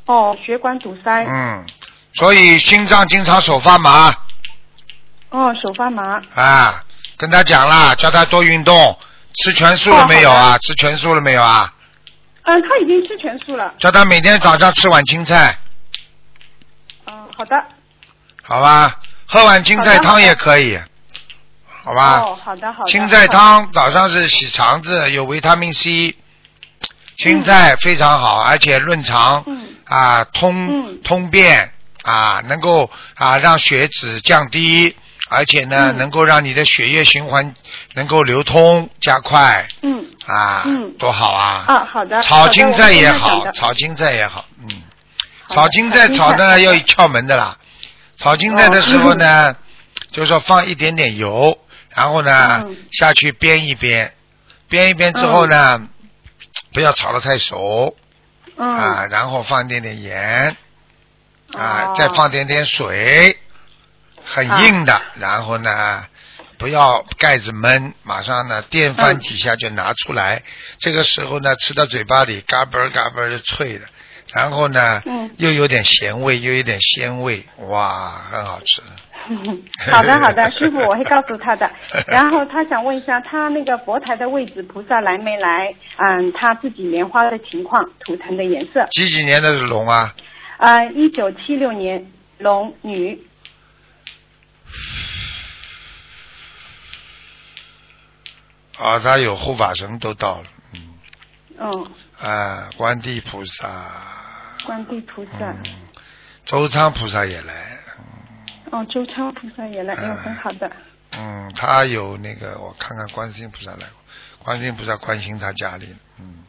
Speaker 8: 哦，血管堵塞。
Speaker 1: 嗯，所以心脏经常手发麻
Speaker 8: 哦，手发麻。
Speaker 1: 啊。跟他讲啦，叫他多运动，吃全素了没有啊？吃全素了没有啊？
Speaker 8: 嗯、他已经吃全素了。
Speaker 1: 叫他每天早上吃碗青菜，
Speaker 8: 嗯、好的。
Speaker 1: 好吧？喝碗青菜汤也可以，好吧？
Speaker 8: 哦，好的好的。
Speaker 1: 青菜汤早上是洗肠子，有维他命 C，青菜非常好，而且润肠，
Speaker 8: 嗯。
Speaker 1: 啊通、通便啊，能够啊让血脂降低，而且呢、
Speaker 8: 嗯。
Speaker 1: 能够让你的血液循环能够流通加快。
Speaker 8: 嗯。
Speaker 1: 啊，
Speaker 8: 嗯。
Speaker 1: 多好啊！
Speaker 8: 啊，好的。
Speaker 1: 炒青菜也好，炒青菜也好，嗯，炒青菜炒呢要有窍门的啦。炒青菜的时候呢，就是说放一点点油，然后呢、
Speaker 8: 嗯
Speaker 1: 下去煸一煸，煸一煸之后呢，不要炒的太熟
Speaker 8: 嗯
Speaker 1: 啊，然后放一点点盐啊，
Speaker 8: 哦
Speaker 1: 再放点点水，很硬的，然后呢。不要盖子闷，马上呢电翻几下就拿出来。这个时候呢，吃到嘴巴里嘎嘣儿嘎嘣儿的脆的，然后呢，
Speaker 8: 嗯
Speaker 1: 又有点咸味，又有点鲜味，哇，很好吃。
Speaker 8: 好 <laughs> 的好的，<laughs> 师傅我会告诉他的。<laughs> 然后他想问一下，他那个佛台的位置菩萨来没来？嗯，他自己莲花的情况，图腾的颜色。
Speaker 1: 几几年的是龙啊？
Speaker 8: 呃，一九七六年龙女。
Speaker 1: 啊，他有护法神都到了，嗯，
Speaker 8: 嗯，
Speaker 1: 啊，观地菩萨，
Speaker 8: 观地菩萨。
Speaker 1: 嗯，周仓菩萨也来，
Speaker 8: 哦，周超菩萨也来，
Speaker 1: 嗯
Speaker 8: 嗯，很好的。
Speaker 1: 嗯，他有那个，我看看观世音菩萨来过，观世音菩萨关心他家里，嗯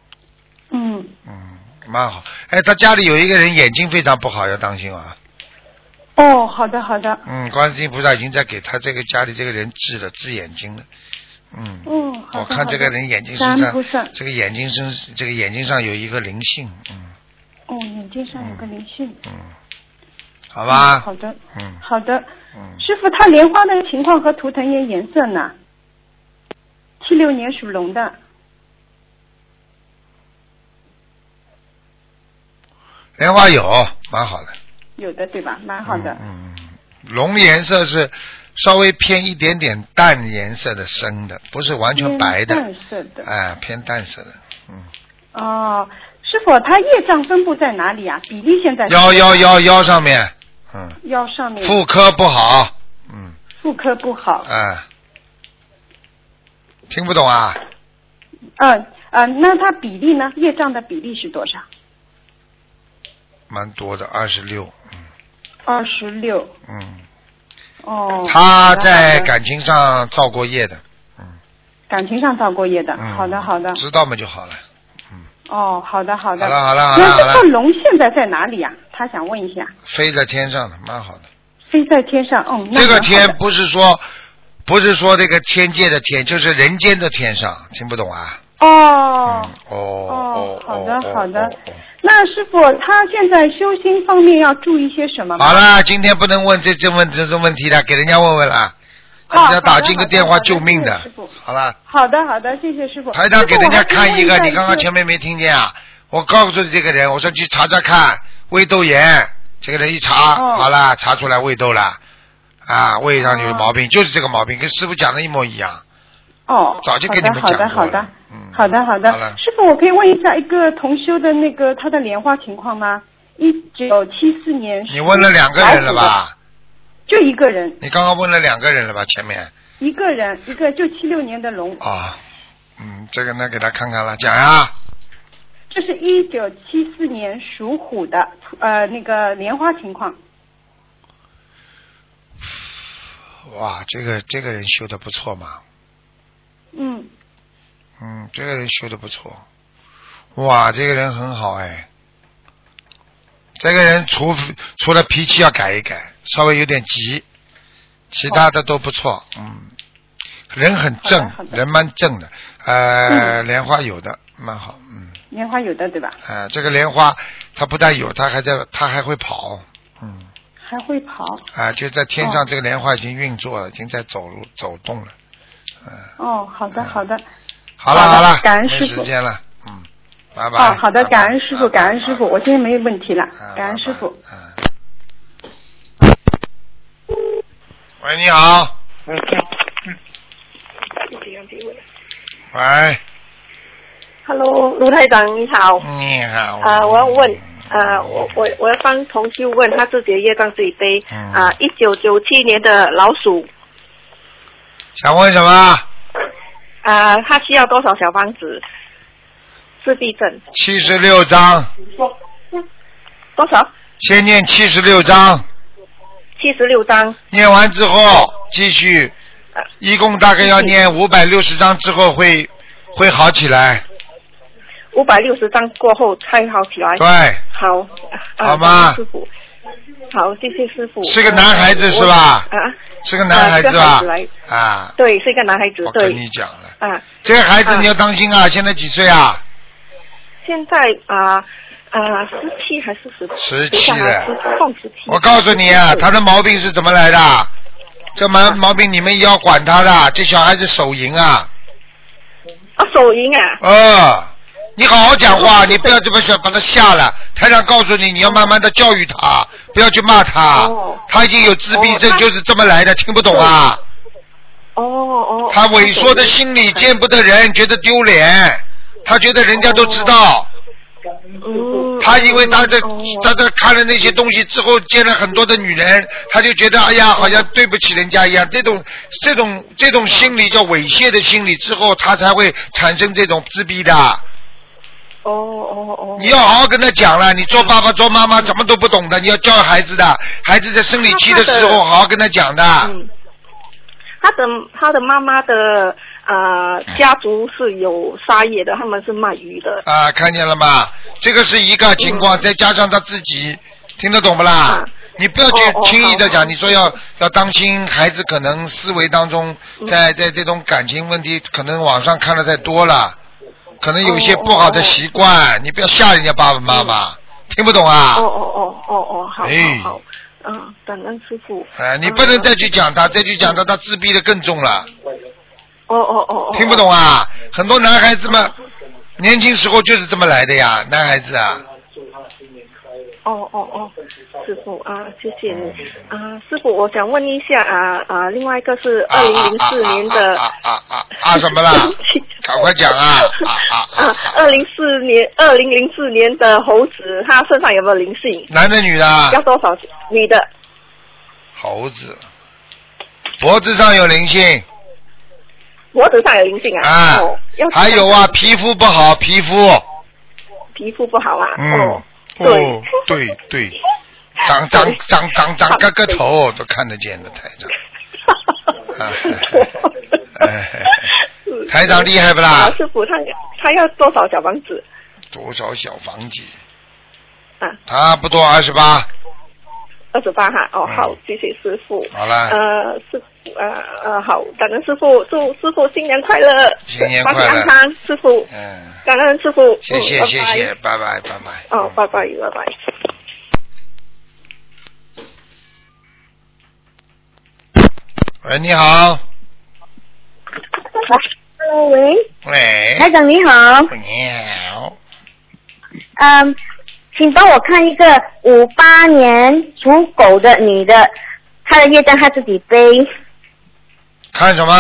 Speaker 8: 嗯，
Speaker 1: 嗯，蛮好。哎，他家里有一个人眼睛非常不好，要当心啊。
Speaker 8: 哦，好的好的。
Speaker 1: 嗯，观世音菩萨已经在给他这个家里这个人治了，治眼睛了。嗯，
Speaker 8: 嗯，
Speaker 1: 我看这个人眼睛身上这个眼睛身，这个眼睛上有一个灵性，嗯
Speaker 8: 哦，眼睛上有个灵性。
Speaker 1: 嗯，好吧。
Speaker 8: 嗯好的。
Speaker 1: 嗯
Speaker 8: 好的。
Speaker 1: 嗯，
Speaker 8: 师傅，他莲花的情况和图腾颜颜色呢？七六年属龙的。
Speaker 1: 莲花有，蛮好的。
Speaker 8: 有的对吧？蛮好的。
Speaker 1: 嗯，龙颜色是稍微偏一点点淡颜色的深的，不是完全白的，
Speaker 8: 淡色的。
Speaker 1: 哎，偏淡色的。嗯，
Speaker 8: 哦，师傅，他业障分布在哪里啊？比例现在是
Speaker 1: 腰腰腰腰上面，嗯，
Speaker 8: 腰上面。
Speaker 1: 妇科不好，嗯，
Speaker 8: 妇科不好。
Speaker 1: 哎，听不懂啊？
Speaker 8: 嗯呃，那他比例呢？业障的比例是多少？
Speaker 1: 蛮多的，二十六，
Speaker 8: 二十六。
Speaker 1: 嗯，
Speaker 8: 哦。
Speaker 1: 他在感情上造过业的，嗯
Speaker 8: 感情上造过业的。
Speaker 1: 嗯
Speaker 8: 好的好的。
Speaker 1: 知道嘛就好了。
Speaker 8: 哦，好的好的。
Speaker 1: 好了好了好了
Speaker 8: 那这个龙现在在哪里呀、他想问一下，
Speaker 1: 飞在天上的，蛮好的。
Speaker 8: 飞在天上，嗯，
Speaker 1: 这个天不是说不是说这个天界的天，就是人间的天上，听不懂啊？
Speaker 8: 哦
Speaker 1: 哦
Speaker 8: 哦，好的
Speaker 1: 哦
Speaker 8: 好的
Speaker 1: 哦哦。
Speaker 8: 那师傅他现在修心方面要注意些什么吗？
Speaker 1: 好了，今天不能问这这问这种问题了，给人家问问了，
Speaker 8: 哦
Speaker 1: 人家打进个电话救命的
Speaker 8: 好
Speaker 1: 了，
Speaker 8: 好的好的，谢谢师傅。
Speaker 1: 台长给人家看一个，你刚刚前面没听见啊？我告诉这个人，我说去查查看胃窦炎，这个人一查，
Speaker 8: 哦
Speaker 1: 好了，查出来胃窦了，啊，胃上有毛病，就是这个毛病，跟师傅讲的一模一样。
Speaker 8: 哦，
Speaker 1: 早就跟你们
Speaker 8: 好的
Speaker 1: 讲过了
Speaker 8: 好的好的，
Speaker 1: 嗯
Speaker 8: 好的好的。师傅，我可以问一下一个同修的那个他的莲花情况吗？一九七四年。
Speaker 1: 你问了两个人了？吧？
Speaker 8: 就一个人，
Speaker 1: 你刚刚问了两个人了吧？前面。
Speaker 8: 一个人，一个就七六年的龙，
Speaker 1: 啊，嗯，这个呢给他看看了，讲呀。
Speaker 8: 这是一九七四年属虎的，呃，那个莲花情况。
Speaker 1: 哇，这个这个人修的不错嘛，
Speaker 8: 嗯，
Speaker 1: 嗯，这个人修的不错，哇，这个人很好哎，这个人除除了脾气要改一改，稍微有点急，其他的都不错，嗯，人很正人蛮正的，呃，莲花有的蛮好，嗯，
Speaker 8: 莲花有的对吧？
Speaker 1: 呃，这个莲花它不但有，它还在，它还会跑，嗯，
Speaker 8: 还会跑。
Speaker 1: 啊，就在天上，
Speaker 8: 哦
Speaker 1: 这个莲花已经运作了，已经在走路走动了，嗯。
Speaker 8: 哦，好的好的。
Speaker 1: 好了
Speaker 8: 好
Speaker 1: 了，没
Speaker 8: 感恩师傅
Speaker 1: 时间了，嗯，拜拜。
Speaker 8: 哦，好的，感恩师傅，感恩师傅，我今天没有问题了
Speaker 1: 啊，
Speaker 8: 感恩师傅。。
Speaker 1: 嗯喂，你好。喂
Speaker 9: ，Hello，卢台长你好。
Speaker 1: 你好。
Speaker 9: 啊、我要问，啊、我我我要帮同修问他自己的业障自己背。
Speaker 1: 嗯
Speaker 9: 啊、一九九七年的老鼠，
Speaker 1: 想问什么？
Speaker 9: 啊、他需要多少小房子？自闭症
Speaker 1: 七十六章，
Speaker 9: 多少？
Speaker 1: 先念七十六章，
Speaker 9: 七十六章。
Speaker 1: 念完之后继续，一共大概要念五百六十章之后会会好起来。
Speaker 9: 五百六十章过后才好起来。
Speaker 1: 对，
Speaker 9: 好。啊
Speaker 1: 好吗
Speaker 9: 师傅。好，谢谢师傅。
Speaker 1: 是个男孩子是吧
Speaker 9: 啊，
Speaker 1: 是个男孩子吧？啊，
Speaker 9: 对，是一个男孩子，
Speaker 1: 我跟。你讲了，
Speaker 9: 啊，
Speaker 1: 这个孩子
Speaker 9: 啊
Speaker 1: 你要当心啊！现在几岁啊？
Speaker 9: 现在啊啊十七还是十
Speaker 1: 七了
Speaker 9: 十碰十。
Speaker 1: 我告诉你啊，他的毛病是怎么来的？这毛毛病你们也要管他的，这小孩子手淫啊，
Speaker 9: 啊手淫啊。
Speaker 1: 呃，你好好讲话，你不要这么想把他吓了。台长告诉你，你要慢慢的教育他，不要去骂他。
Speaker 9: 哦
Speaker 1: 他已经有自闭症，就是这么来的，听不懂啊？
Speaker 9: 哦哦。
Speaker 1: 他萎缩的心理见不得人，觉得丢脸，他觉得人家都知道。
Speaker 9: 嗯。
Speaker 1: 他因为他的
Speaker 9: 哦
Speaker 1: 他在看了那些东西之后，见了很多的女人，他就觉得哎呀，好像对不起人家一样。这种这种这种心理叫猥亵的心理之后，他才会产生这种自闭的。
Speaker 9: 哦哦哦。
Speaker 1: 你要好好跟他讲了，你做爸爸做妈妈怎么都不懂的，你要教孩子的，孩子在生理期的时候好好跟他讲的。
Speaker 9: 嗯。他的他的妈妈的呃家族是有沙业的，他们是卖鱼的。
Speaker 1: 啊，看见了吗？这个是一个情况，再加上他自己听得懂不啦？
Speaker 9: 啊
Speaker 1: 你不要去轻易的讲，你说要要当心孩子可能思维当中，
Speaker 9: 嗯
Speaker 1: 在在这种感情问题，可能网上看的太多了，可能有一些
Speaker 9: 哦
Speaker 1: 不好的习惯，你不要吓人家爸爸妈妈，听不懂啊？
Speaker 9: 哦哦哦哦哦，好
Speaker 1: 哎
Speaker 9: 好好，嗯，感恩师傅。
Speaker 1: 哎，你不能再去讲他，再去讲他，他自闭的更重了，
Speaker 9: 哦哦哦哦。
Speaker 1: 听不懂啊？很多男孩子们年轻时候就是这么来的呀，男孩子啊。
Speaker 9: 哦哦哦，师傅啊，谢谢你啊，师傅，我想问一下啊啊，另外一个是二零零四年的
Speaker 1: 啊啊啊啊什么啦？<laughs> 赶快讲啊啊啊
Speaker 9: 啊，二零四年二零零四年的猴子，他身上有没有灵性？
Speaker 1: 男的女的啊？
Speaker 9: 要多少？女的，
Speaker 1: 猴子，脖子上有灵性
Speaker 9: 脖子上有灵性啊？
Speaker 1: 啊
Speaker 9: 哦，
Speaker 1: 还有啊，皮肤不好，皮肤，
Speaker 9: 皮肤不好啊？
Speaker 1: 嗯
Speaker 9: 对，
Speaker 1: 对对，长长长长长个个头都看得见的台长，啊 <laughs> 哎台长厉害不啦？
Speaker 9: 老，师傅，他他要多少小房子？
Speaker 1: 多少小房子？
Speaker 9: 啊，
Speaker 1: 差不多二十八，
Speaker 9: 二十八哈，哦
Speaker 1: 嗯。
Speaker 9: 好，谢谢师傅。
Speaker 1: 好了
Speaker 9: 呃，师傅，呃呃好，感恩师傅，祝师傅新年快乐，
Speaker 1: 新年快乐。
Speaker 9: 安康，师傅，
Speaker 1: 嗯，
Speaker 9: 感恩师傅，
Speaker 1: 谢谢
Speaker 9: 嗯拜拜
Speaker 1: 谢谢，拜拜。拜拜。
Speaker 9: 哦，拜拜拜拜。
Speaker 1: 喂，你好
Speaker 7: ，Hello，喂，
Speaker 1: 喂，
Speaker 7: 台长你好，
Speaker 1: 你好，
Speaker 7: 嗯，请帮我看一个五八年属狗的女的，她的业障她自己背，
Speaker 1: 看什么？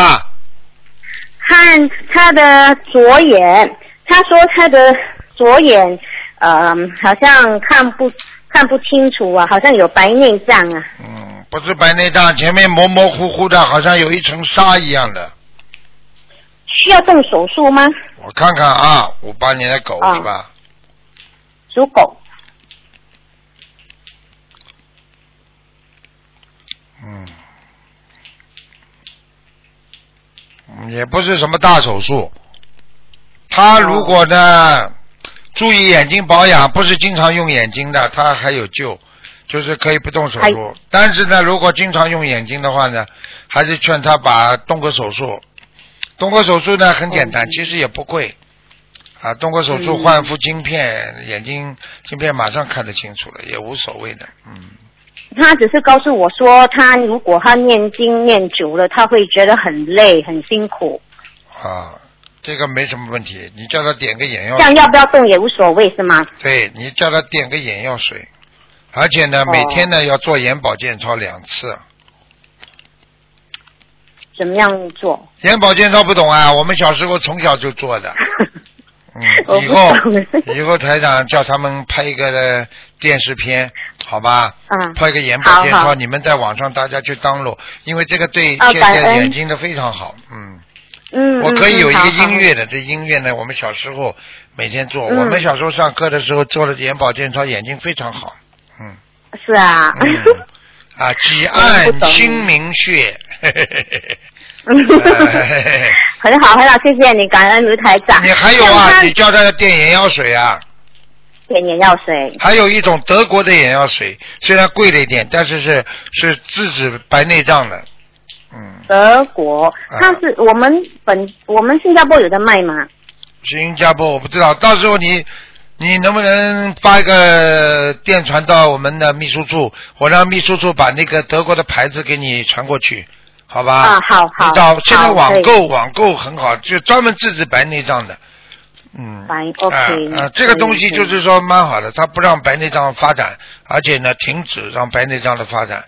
Speaker 7: 看她的左眼，她说她的左眼，呃，好像看不看不清楚啊，好像有白内障啊，
Speaker 1: 嗯，不是白内障，前面模模糊糊的，好像有一层纱一样的。
Speaker 7: 需要动手术吗？
Speaker 1: 我看看啊，五八年的狗、
Speaker 7: 啊
Speaker 1: 是吧？
Speaker 7: 属狗，
Speaker 1: 嗯，嗯也不是什么大手术。他如果呢，注意眼睛保养，不是经常用眼睛的，他还有救，就是可以不动手术。但是呢，如果经常用眼睛的话呢，还是劝他把动个手术。动个手术呢很简单，其实也不贵。啊，动个手术
Speaker 7: 嗯
Speaker 1: 换副镜片，眼睛镜片马上看得清楚了，也无所谓的。嗯，
Speaker 7: 她只是告诉我说，他如果他念经念久了，他会觉得很累很辛苦，
Speaker 1: 啊，这个没什么问题，你叫他点个眼药
Speaker 7: 这样要不要动也无所谓是吗？
Speaker 1: 对你叫他点个眼药水，而且呢，
Speaker 7: 哦
Speaker 1: 每天呢要做眼保健操两次。
Speaker 7: 怎么样做？
Speaker 1: 眼保健操不懂啊？我们小时候从小就做的。<laughs> 嗯，以后以后台长叫他们拍一个的电视片，好吧？
Speaker 7: 嗯
Speaker 1: 拍一个眼保健操，你们在网上大家去登录，因为这个对现在眼睛的非常好。嗯，
Speaker 7: 嗯，
Speaker 1: 我可以有一个音乐的，这音乐呢，我们小时候每天做，
Speaker 7: 嗯
Speaker 1: 我们小时候上课的时候做了眼保健操，眼睛非常好。嗯。
Speaker 7: 是啊，
Speaker 1: 嗯，啊，<laughs> 几按
Speaker 7: 懂
Speaker 1: 清明穴，嘿嘿嘿嘿
Speaker 7: 很好很好，谢谢你，感恩卢台长。
Speaker 1: 你还有啊，你叫他点眼药水啊，
Speaker 7: 点眼药水，
Speaker 1: 还有一种德国的眼药水，虽然贵了一点，但是是是制止白内障的，嗯，
Speaker 7: 德国，
Speaker 1: 啊
Speaker 7: 它是我们本我们新加坡有的卖吗？
Speaker 1: 新加坡我不知道，到时候你你能不能发一个电传到我们的秘书处，我让秘书处把那个德国的牌子给你传过去，好吧？
Speaker 7: 啊，好好
Speaker 1: 现在网购网购很好，就专门制止白内障的。嗯，
Speaker 7: 白 OK，
Speaker 1: 啊啊，这个东西就是说蛮好的，它不让白内障发展，而且呢停止让白内障的发展。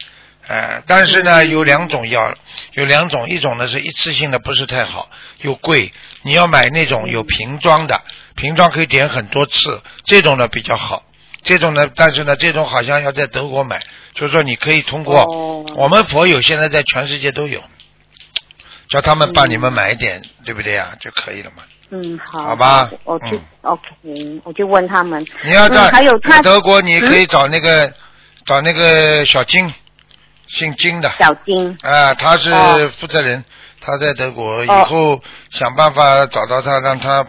Speaker 1: 呃，但是呢有两种药，有两种，一种呢是一次性的，不是太好，又贵。你要买那种有瓶装的，瓶装可以点很多次，这种呢比较好。这种呢，但是呢，这种好像要在德国买，就是说你可以通过、
Speaker 7: 哦
Speaker 1: 我们佛友现在在全世界都有，叫他们帮你们买一点，对不对呀、就可以了嘛。
Speaker 7: 嗯，好，
Speaker 1: 好吧。
Speaker 7: 我去、
Speaker 1: 嗯。
Speaker 7: OK，我就问他们。
Speaker 1: 你要在、
Speaker 7: 嗯、还有他
Speaker 1: 德国，你可以
Speaker 7: 嗯
Speaker 1: 找那个、找那个小金，姓金的。
Speaker 7: 小金，
Speaker 1: 啊，他是
Speaker 7: 哦。
Speaker 1: 负责人，他在德国，以
Speaker 7: 哦。
Speaker 1: 后想办法找到他，让他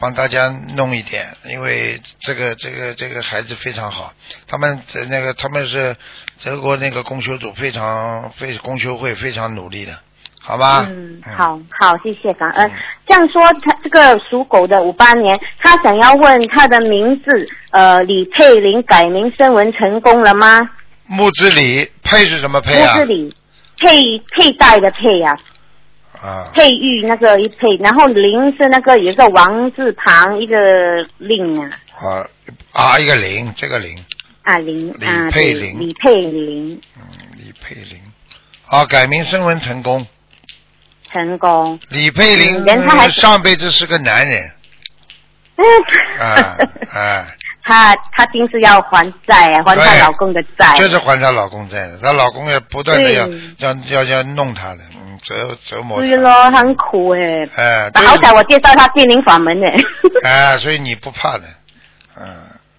Speaker 1: 帮大家弄一点，因为这个这个这个孩子非常好，他们在那个他们是德国那个公修组非常非公修会非常努力的，好吧？
Speaker 7: 嗯，好好，谢谢感恩。这样说，他这个属狗的五八年，他想要问他的名字，呃，李佩玲改名声纹成功了吗？
Speaker 1: 木子李佩是什么佩啊
Speaker 7: 木？字李佩佩戴的佩呀、
Speaker 1: 啊，
Speaker 7: 佩玉那个一佩，然后玲是那个有一个王字旁一个令啊
Speaker 1: 啊啊一个零，这个零。
Speaker 7: 啊玲
Speaker 1: 李佩玲
Speaker 7: 李佩玲
Speaker 1: 李佩玲，好，改名声纹成功。
Speaker 7: 成功。
Speaker 1: 李佩玲
Speaker 7: 嗯人他还
Speaker 1: 呃上辈子是个男人，啊啊，<laughs>
Speaker 7: 她她今是要还债啊，还她老公的债。
Speaker 1: 就是还她老公债的，她老公也不断的要要要要弄她的，嗯，折折磨
Speaker 7: 对
Speaker 1: 她，
Speaker 7: 咯，很苦哎。
Speaker 1: 哎，
Speaker 7: 那好彩我介绍她进灵法门呢。
Speaker 1: 哎，<laughs> 所以你不怕的，嗯，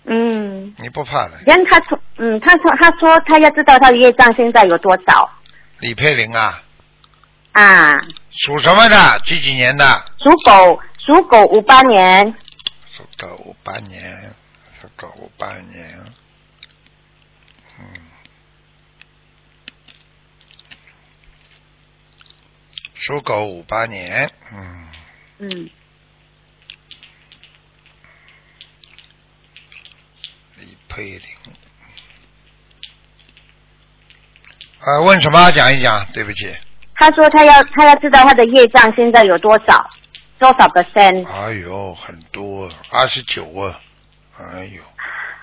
Speaker 7: 嗯，
Speaker 1: 你不怕的，
Speaker 7: 然后他说，嗯，他说他说他要知道他的业障现在有多少。
Speaker 1: 李佩玲啊，
Speaker 7: 啊。
Speaker 1: 属什么的？几几年的？
Speaker 7: 属狗，属狗五八年。
Speaker 1: 属狗五八年，属狗五八年。属狗五八年，嗯，
Speaker 7: 嗯，
Speaker 1: 李佩玲，啊，问什么？讲一讲，对不起，
Speaker 7: 他说他要他要知道他的业障现在有多少，多少 percent？
Speaker 1: 哎呦，很多，二十九啊！哎呦，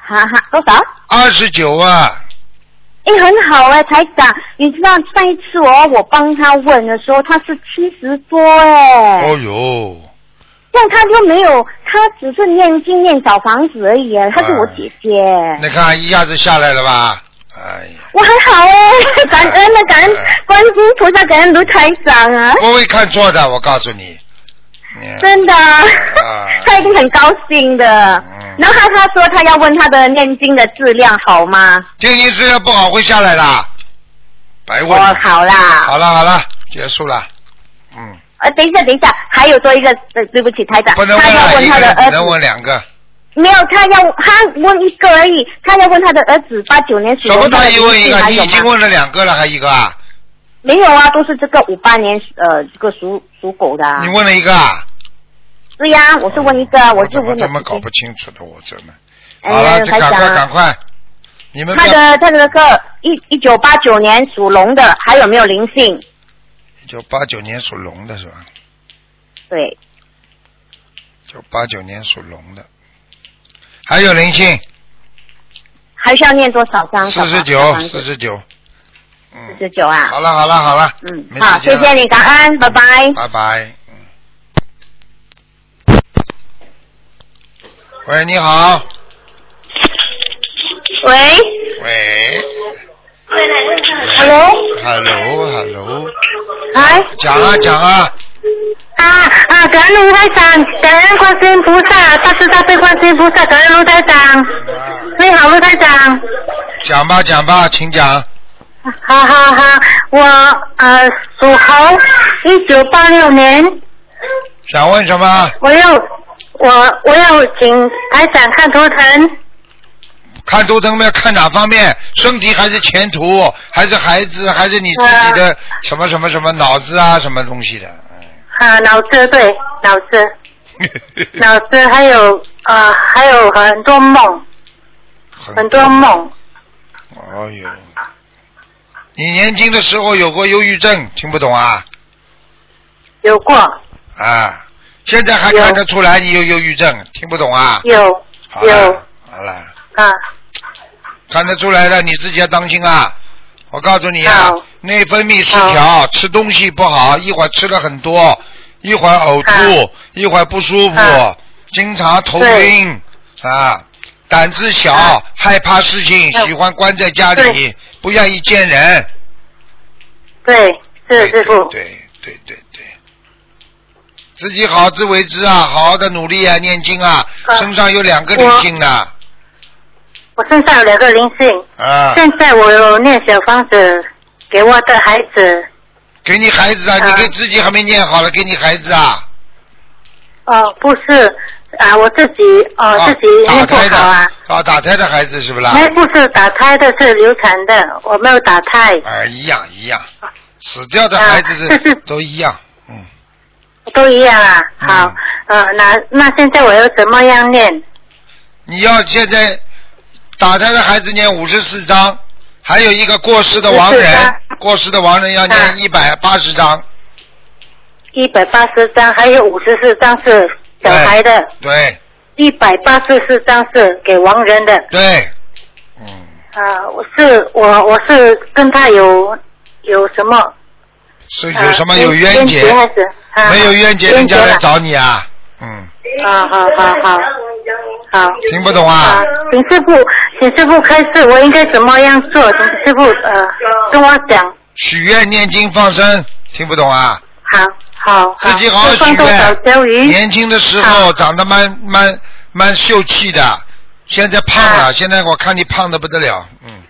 Speaker 7: 哈哈，多少？
Speaker 1: 二十九啊！
Speaker 7: 哎，很好哎，台长，你知道上一次我我帮他问的时候，他是七十多哎。
Speaker 1: 哦呦，
Speaker 7: 这样他就没有，他只是念经念小房子而已，他是我姐姐。
Speaker 1: 你看一下子下来了吧？哎呀，
Speaker 7: 我还好哎，<laughs> 感恩的感恩观世音菩萨，感恩卢台长啊。
Speaker 1: 不会看错的，我告诉你。
Speaker 7: 真的，<laughs> 他一定很高兴的。然后他他说他要问他的念经的质量好吗？
Speaker 1: 念经质量不好会下来的，白问。
Speaker 7: 哦，好啦。
Speaker 1: 好了好了，结束了。嗯。
Speaker 7: 呃，等一下等一下，还有多一个，呃，对不起，台长，
Speaker 1: 不能
Speaker 7: 他要问他的儿子。
Speaker 1: 能问两个。
Speaker 7: 没有，他要他问一个而已，他要问他的儿子八九年属龙的。
Speaker 1: 什么他一问一个？你已经问了两个了，还一个啊？
Speaker 7: 没有啊，都是这个五八年呃，这个属属狗的。
Speaker 1: 你问了一个啊？
Speaker 7: 对呀，我是问一个，我是问。我
Speaker 1: 怎么搞不清楚的？我真的。好了，就赶快赶快。你们。
Speaker 7: 他的他的那个一一九八九年属龙的，还有没有灵性？
Speaker 1: 一九八九年属龙的是吧？
Speaker 7: 对。
Speaker 1: 九八九年属龙的。还有灵性，
Speaker 7: 还需要念多少张？
Speaker 1: 四十九，四十九，
Speaker 7: 四十九啊！
Speaker 1: 好了好了好了，
Speaker 7: 嗯，好，谢谢你，感恩，拜拜，
Speaker 1: 拜拜，喂，你好。
Speaker 7: 喂。
Speaker 1: 喂。
Speaker 7: Hello。
Speaker 1: Hello，Hello。
Speaker 7: 哎。
Speaker 1: 讲啊讲啊。
Speaker 10: 啊啊！感恩卢台长，感恩观世音菩萨，大慈大悲观世音菩萨，感恩卢台长。你好，卢台长。
Speaker 1: 讲吧讲吧，请讲。
Speaker 10: 好好好，我呃属猴，一九八六年。
Speaker 1: 想问什么？
Speaker 10: 我要我我要请台长看图腾。
Speaker 1: 看图腾要看哪方面？身体还是前途？还是孩子？还是你自己的什么什么什么脑子啊？什么东西的？
Speaker 10: 啊，脑子对，脑子，<laughs> 脑子还有啊，还有很多梦，很多梦。
Speaker 1: 哦哟，你年轻的时候有过忧郁症，听不懂啊？
Speaker 10: 有过。
Speaker 1: 啊，现在还看得出来你有忧郁症，听不懂啊？
Speaker 10: 有。有。
Speaker 1: 好了。
Speaker 10: 啊。
Speaker 1: 看得出来了，你自己要当心啊！我告诉你啊，内分泌失调，吃东西不好，一会儿吃了很多，一会儿呕吐，一会儿不舒服，经常头晕啊，胆子小，害怕事情，喜欢关在家里，不愿意见人。
Speaker 10: 对，是师傅。
Speaker 1: 对对对对，自己好自为之啊，好好的努力啊，念经啊，身上有两个灵性的。
Speaker 10: 我身上有两个灵性，
Speaker 1: 啊！
Speaker 10: 现在我有念小房子给我的孩子。
Speaker 1: 给你孩子啊？你给自己还没念好了，给你孩子啊？
Speaker 10: 哦，不是啊，我自己哦自己念不好啊。
Speaker 1: 啊，打胎的孩子是不是？
Speaker 10: 没，不是打胎的，是流产的，我没有打胎。
Speaker 1: 啊，一样一样，死掉的孩子是都一样，嗯。
Speaker 10: 都一样啊，好，呃，那那现在我要怎么样念？
Speaker 1: 你要现在。打胎的孩子念五十四章，还有一个过世的亡人，过世的亡人要念一百八十章。
Speaker 10: 一百八十章，还有五十四章是小孩的。
Speaker 1: 对。
Speaker 10: 一百八十四章是给亡人的。
Speaker 1: 对。嗯。
Speaker 10: 啊，我是我我是跟他有有什么？
Speaker 1: 是有什么有冤结？没有冤结，人家来找你啊。嗯。
Speaker 10: 啊，好好好。好，
Speaker 1: 听不懂啊！
Speaker 10: 请师傅，请师傅开示，我应该怎么样做？请师傅呃跟我讲。
Speaker 1: 许愿、念经、放生，听不懂啊？
Speaker 10: 好，好，
Speaker 1: 自己好好许愿。年轻的时候长得蛮蛮蛮秀气的，现在胖了。现在我看你胖的不得了，嗯。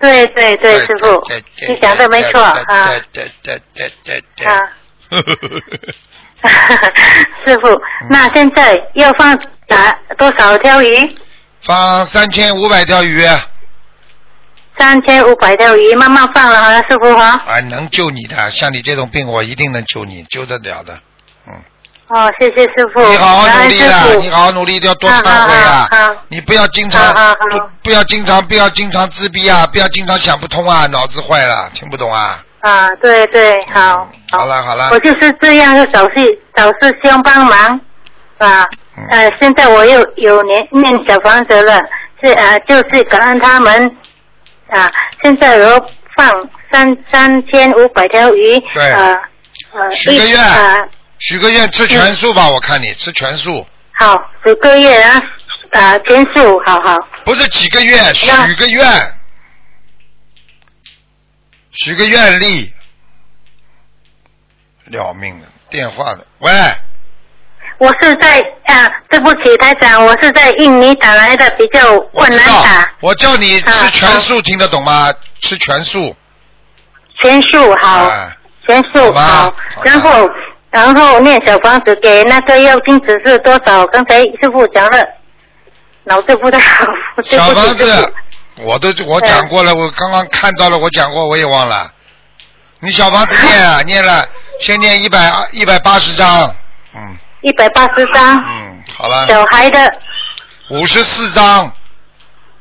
Speaker 10: 对对对，师傅，你讲的没错啊。
Speaker 1: 对对对对对对。
Speaker 10: 啊。<laughs> <laughs> 师傅，那现在要放哪多少条鱼？
Speaker 1: 放三千五百条鱼。
Speaker 10: 三千五百条鱼，慢慢放了啊，师傅哈。
Speaker 1: 啊，能救你的，像你这种病，我一定能救你，救得了的。
Speaker 10: 嗯哦，谢谢师傅。
Speaker 1: 你好好努力
Speaker 10: 感恩师，傅
Speaker 1: 啦你好好努力，一定要多忏悔啊！你不要经常不不要经常不要经常自闭啊，不要经常想不通啊，脑子坏了，听不懂啊。
Speaker 10: 啊，对对，好。
Speaker 1: 好了好了
Speaker 10: 我，就是这样，就找事找师兄帮忙啊。
Speaker 1: 嗯
Speaker 10: 呃，现在我又有念念小房子了，是呃，就是感恩他们啊。现在我放三三千五百条鱼，
Speaker 1: 对
Speaker 10: 呃呃，
Speaker 1: 许个愿许个愿吃全素吧，我看你吃全素，
Speaker 10: 好，十个月啊，啊，全素，好好。
Speaker 1: 不是几个月，许个愿，许个愿力，要命了，电话的，喂，
Speaker 10: 我是在啊，对不起，台长，我是在印尼打来的，比较困难打，，
Speaker 1: 我叫你吃全素，听得懂吗？吃全素，
Speaker 10: 全素好，
Speaker 1: 哎
Speaker 10: 全素好，然后然后念小房子给那个药精子是多少？刚才师傅讲了，脑子不太好，对
Speaker 1: 小房子，我都我讲过了，我刚刚看到了，我讲过，我也忘了。你小房子念啊，<laughs> 念了，先念一百一百八十张，嗯
Speaker 10: 一百八十张，
Speaker 1: 嗯，好了，
Speaker 10: 小孩的
Speaker 1: 五十四章，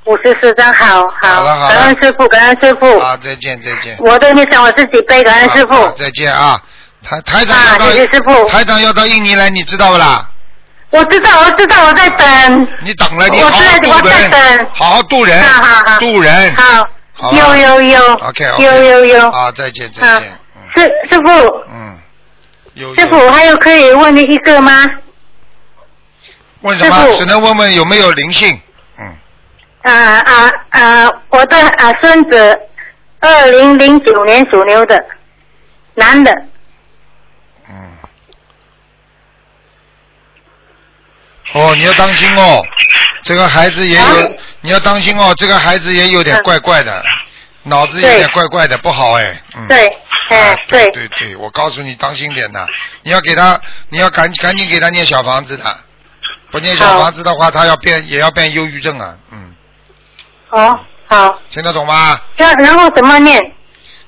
Speaker 10: 五十四张，好好，
Speaker 1: 好了好了
Speaker 10: 感恩师傅，感恩师傅，
Speaker 1: 啊，再见再见。
Speaker 10: 我的念想我自己背，感恩师傅。
Speaker 1: 再见啊！台台长要到、
Speaker 10: 谢谢师傅
Speaker 1: 台长要到印尼来，你知道不啦？
Speaker 10: 我知道，我知道，我在等。
Speaker 1: 你等了，你
Speaker 10: 我
Speaker 1: 好好渡
Speaker 10: 在我在
Speaker 1: 人
Speaker 10: 等，
Speaker 1: 好好渡人，
Speaker 10: 好好好
Speaker 1: 渡人。
Speaker 10: 好，有有有
Speaker 1: OK OK。
Speaker 10: 有有有。
Speaker 1: 啊，再见再
Speaker 10: 啊
Speaker 1: 见。
Speaker 10: 师师傅，
Speaker 1: 嗯，有
Speaker 10: 师傅还有可以问你一个吗？
Speaker 1: 问什么？只能问问有没有灵性。
Speaker 10: 嗯啊啊啊！我的啊孙子，二零零九年属牛的，男的。
Speaker 1: 哦，你要当心哦，这个孩子也有，你要当心哦，这个孩子也有点怪怪的，脑子有点怪怪的，不好哎。嗯。
Speaker 10: 对，哎，
Speaker 1: 对对对，我告诉你，当心点的！你要给他，你要赶赶紧给他念小房子的，不念小房子的话，他要变也要变忧郁症啊！嗯，
Speaker 10: 哦，好。
Speaker 1: 听得懂吗？
Speaker 10: 然然后怎么念？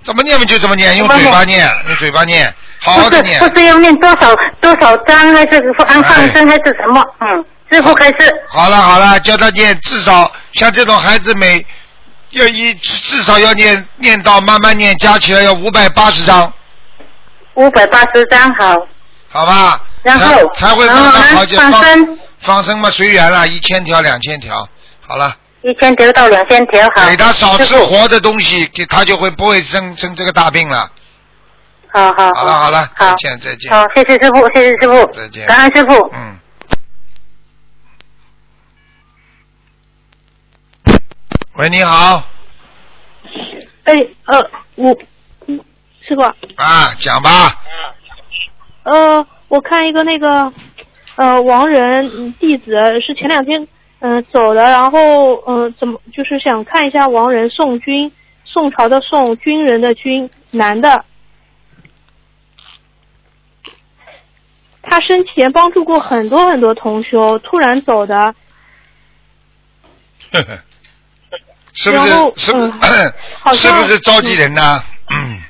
Speaker 1: 怎么念嘛就怎么念，用嘴巴念，用嘴巴念，好好
Speaker 10: 不是
Speaker 1: 的念。
Speaker 10: 不是要念多少多少章，还是放放生还是什么？嗯，师傅开始。
Speaker 1: 好了好了，叫他念，至少像这种孩子每要一至少要念念到慢慢念，加起来要五百八十章，
Speaker 10: 五百八十张，好。
Speaker 1: 好吧？
Speaker 10: 然后
Speaker 1: 才才会慢慢好些。
Speaker 10: 放生
Speaker 1: 放生嘛，随缘了，一千条两千条，好了。
Speaker 10: 一千条到两千条，好。
Speaker 1: 给他少吃活的东西，给他就会不会生生这个大病了。
Speaker 10: 好好
Speaker 1: 好了好了，
Speaker 10: 好
Speaker 1: 再见再见。
Speaker 10: 好，谢谢师傅，谢谢师傅，
Speaker 1: 再见
Speaker 10: 感恩师傅。
Speaker 1: 嗯。喂，你好，
Speaker 11: 哎，呃，我，嗯师傅，
Speaker 1: 啊，讲吧。
Speaker 11: 呃，我看一个那个，呃，亡人嗯弟子是前两天嗯、呃走的，然后嗯、呃怎么就是想看一下亡人宋军，宋朝的宋，军人的军，男的。他生前帮助过很多很多同修，突然走的，<laughs>
Speaker 1: 是不是？是不是？<coughs> 是不是召集人呢？嗯，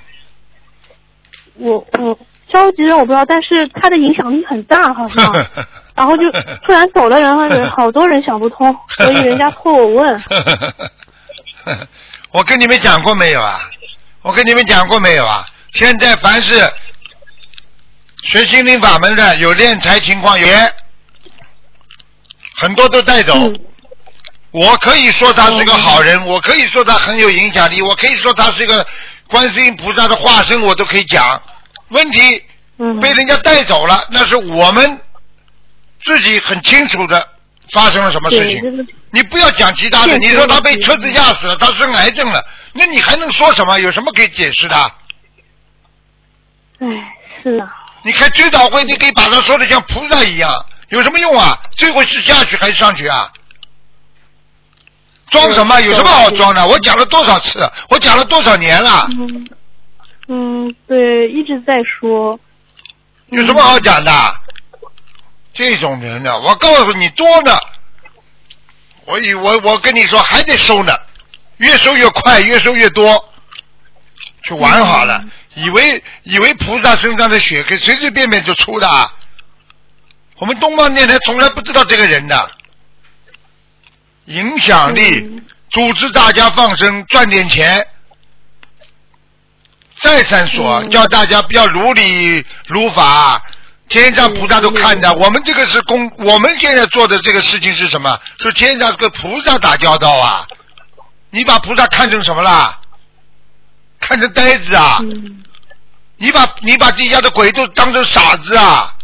Speaker 1: <coughs>
Speaker 11: 我我召集人我不知道，但是他的影响力很大，好像。<laughs> 然后就突然走了，然后人好多人想不通，<laughs> 所以人家托我问。
Speaker 1: 我跟你们讲过没有啊？我跟你们讲过没有啊？现在凡是学心灵法门的，有敛财情况，有很多都带走。我可以说他是个好人，我可以说他很有影响力，我可以说他是一个观世音菩萨的化身，我都可以讲。问题被人家带走了，那是我们自己很清楚的发生了什么事情。你不要讲其他的，你说他被车子压死了，他生癌症了，那你还能说什么？有什么可以解释的？
Speaker 11: 唉，是啊。
Speaker 1: 你开追悼会，你可以把他说的像菩萨一样，有什么用啊？最后是下去还是上去啊？装什么？有什么好装的？我讲了多少次？我讲了多少年了？
Speaker 11: 嗯嗯，对，一直在说。
Speaker 1: 有什么好讲的？这种人呢，我告诉你多呢。我以我我跟你说还得收呢，越收越快，越收越多，就玩好了，以为以为菩萨身上的血可以随随便便就出的啊。我们东方电台从来不知道这个人的影响力，组织大家放生赚点钱，再三说叫大家不要如理如法，天上菩萨都看的。我们这个是公，我们现在做的这个事情是什么？是天上跟菩萨打交道啊！你把菩萨看成什么了？看成呆子啊！你把你把地下的鬼都当成傻子啊！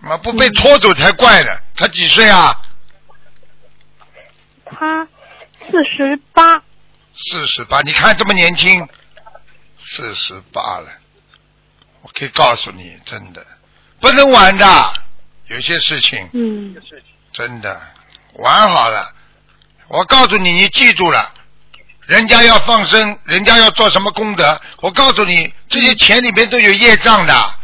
Speaker 1: 妈不被拖走才怪呢！他几岁啊？
Speaker 11: 他四十八。
Speaker 1: 四十八，你看这么年轻，四十八了。我可以告诉你，真的不能玩的，有些事情，
Speaker 11: 嗯，
Speaker 1: 真的玩好了。我告诉你，你记住了，人家要放生，人家要做什么功德？我告诉你，这些钱里面都有业障的，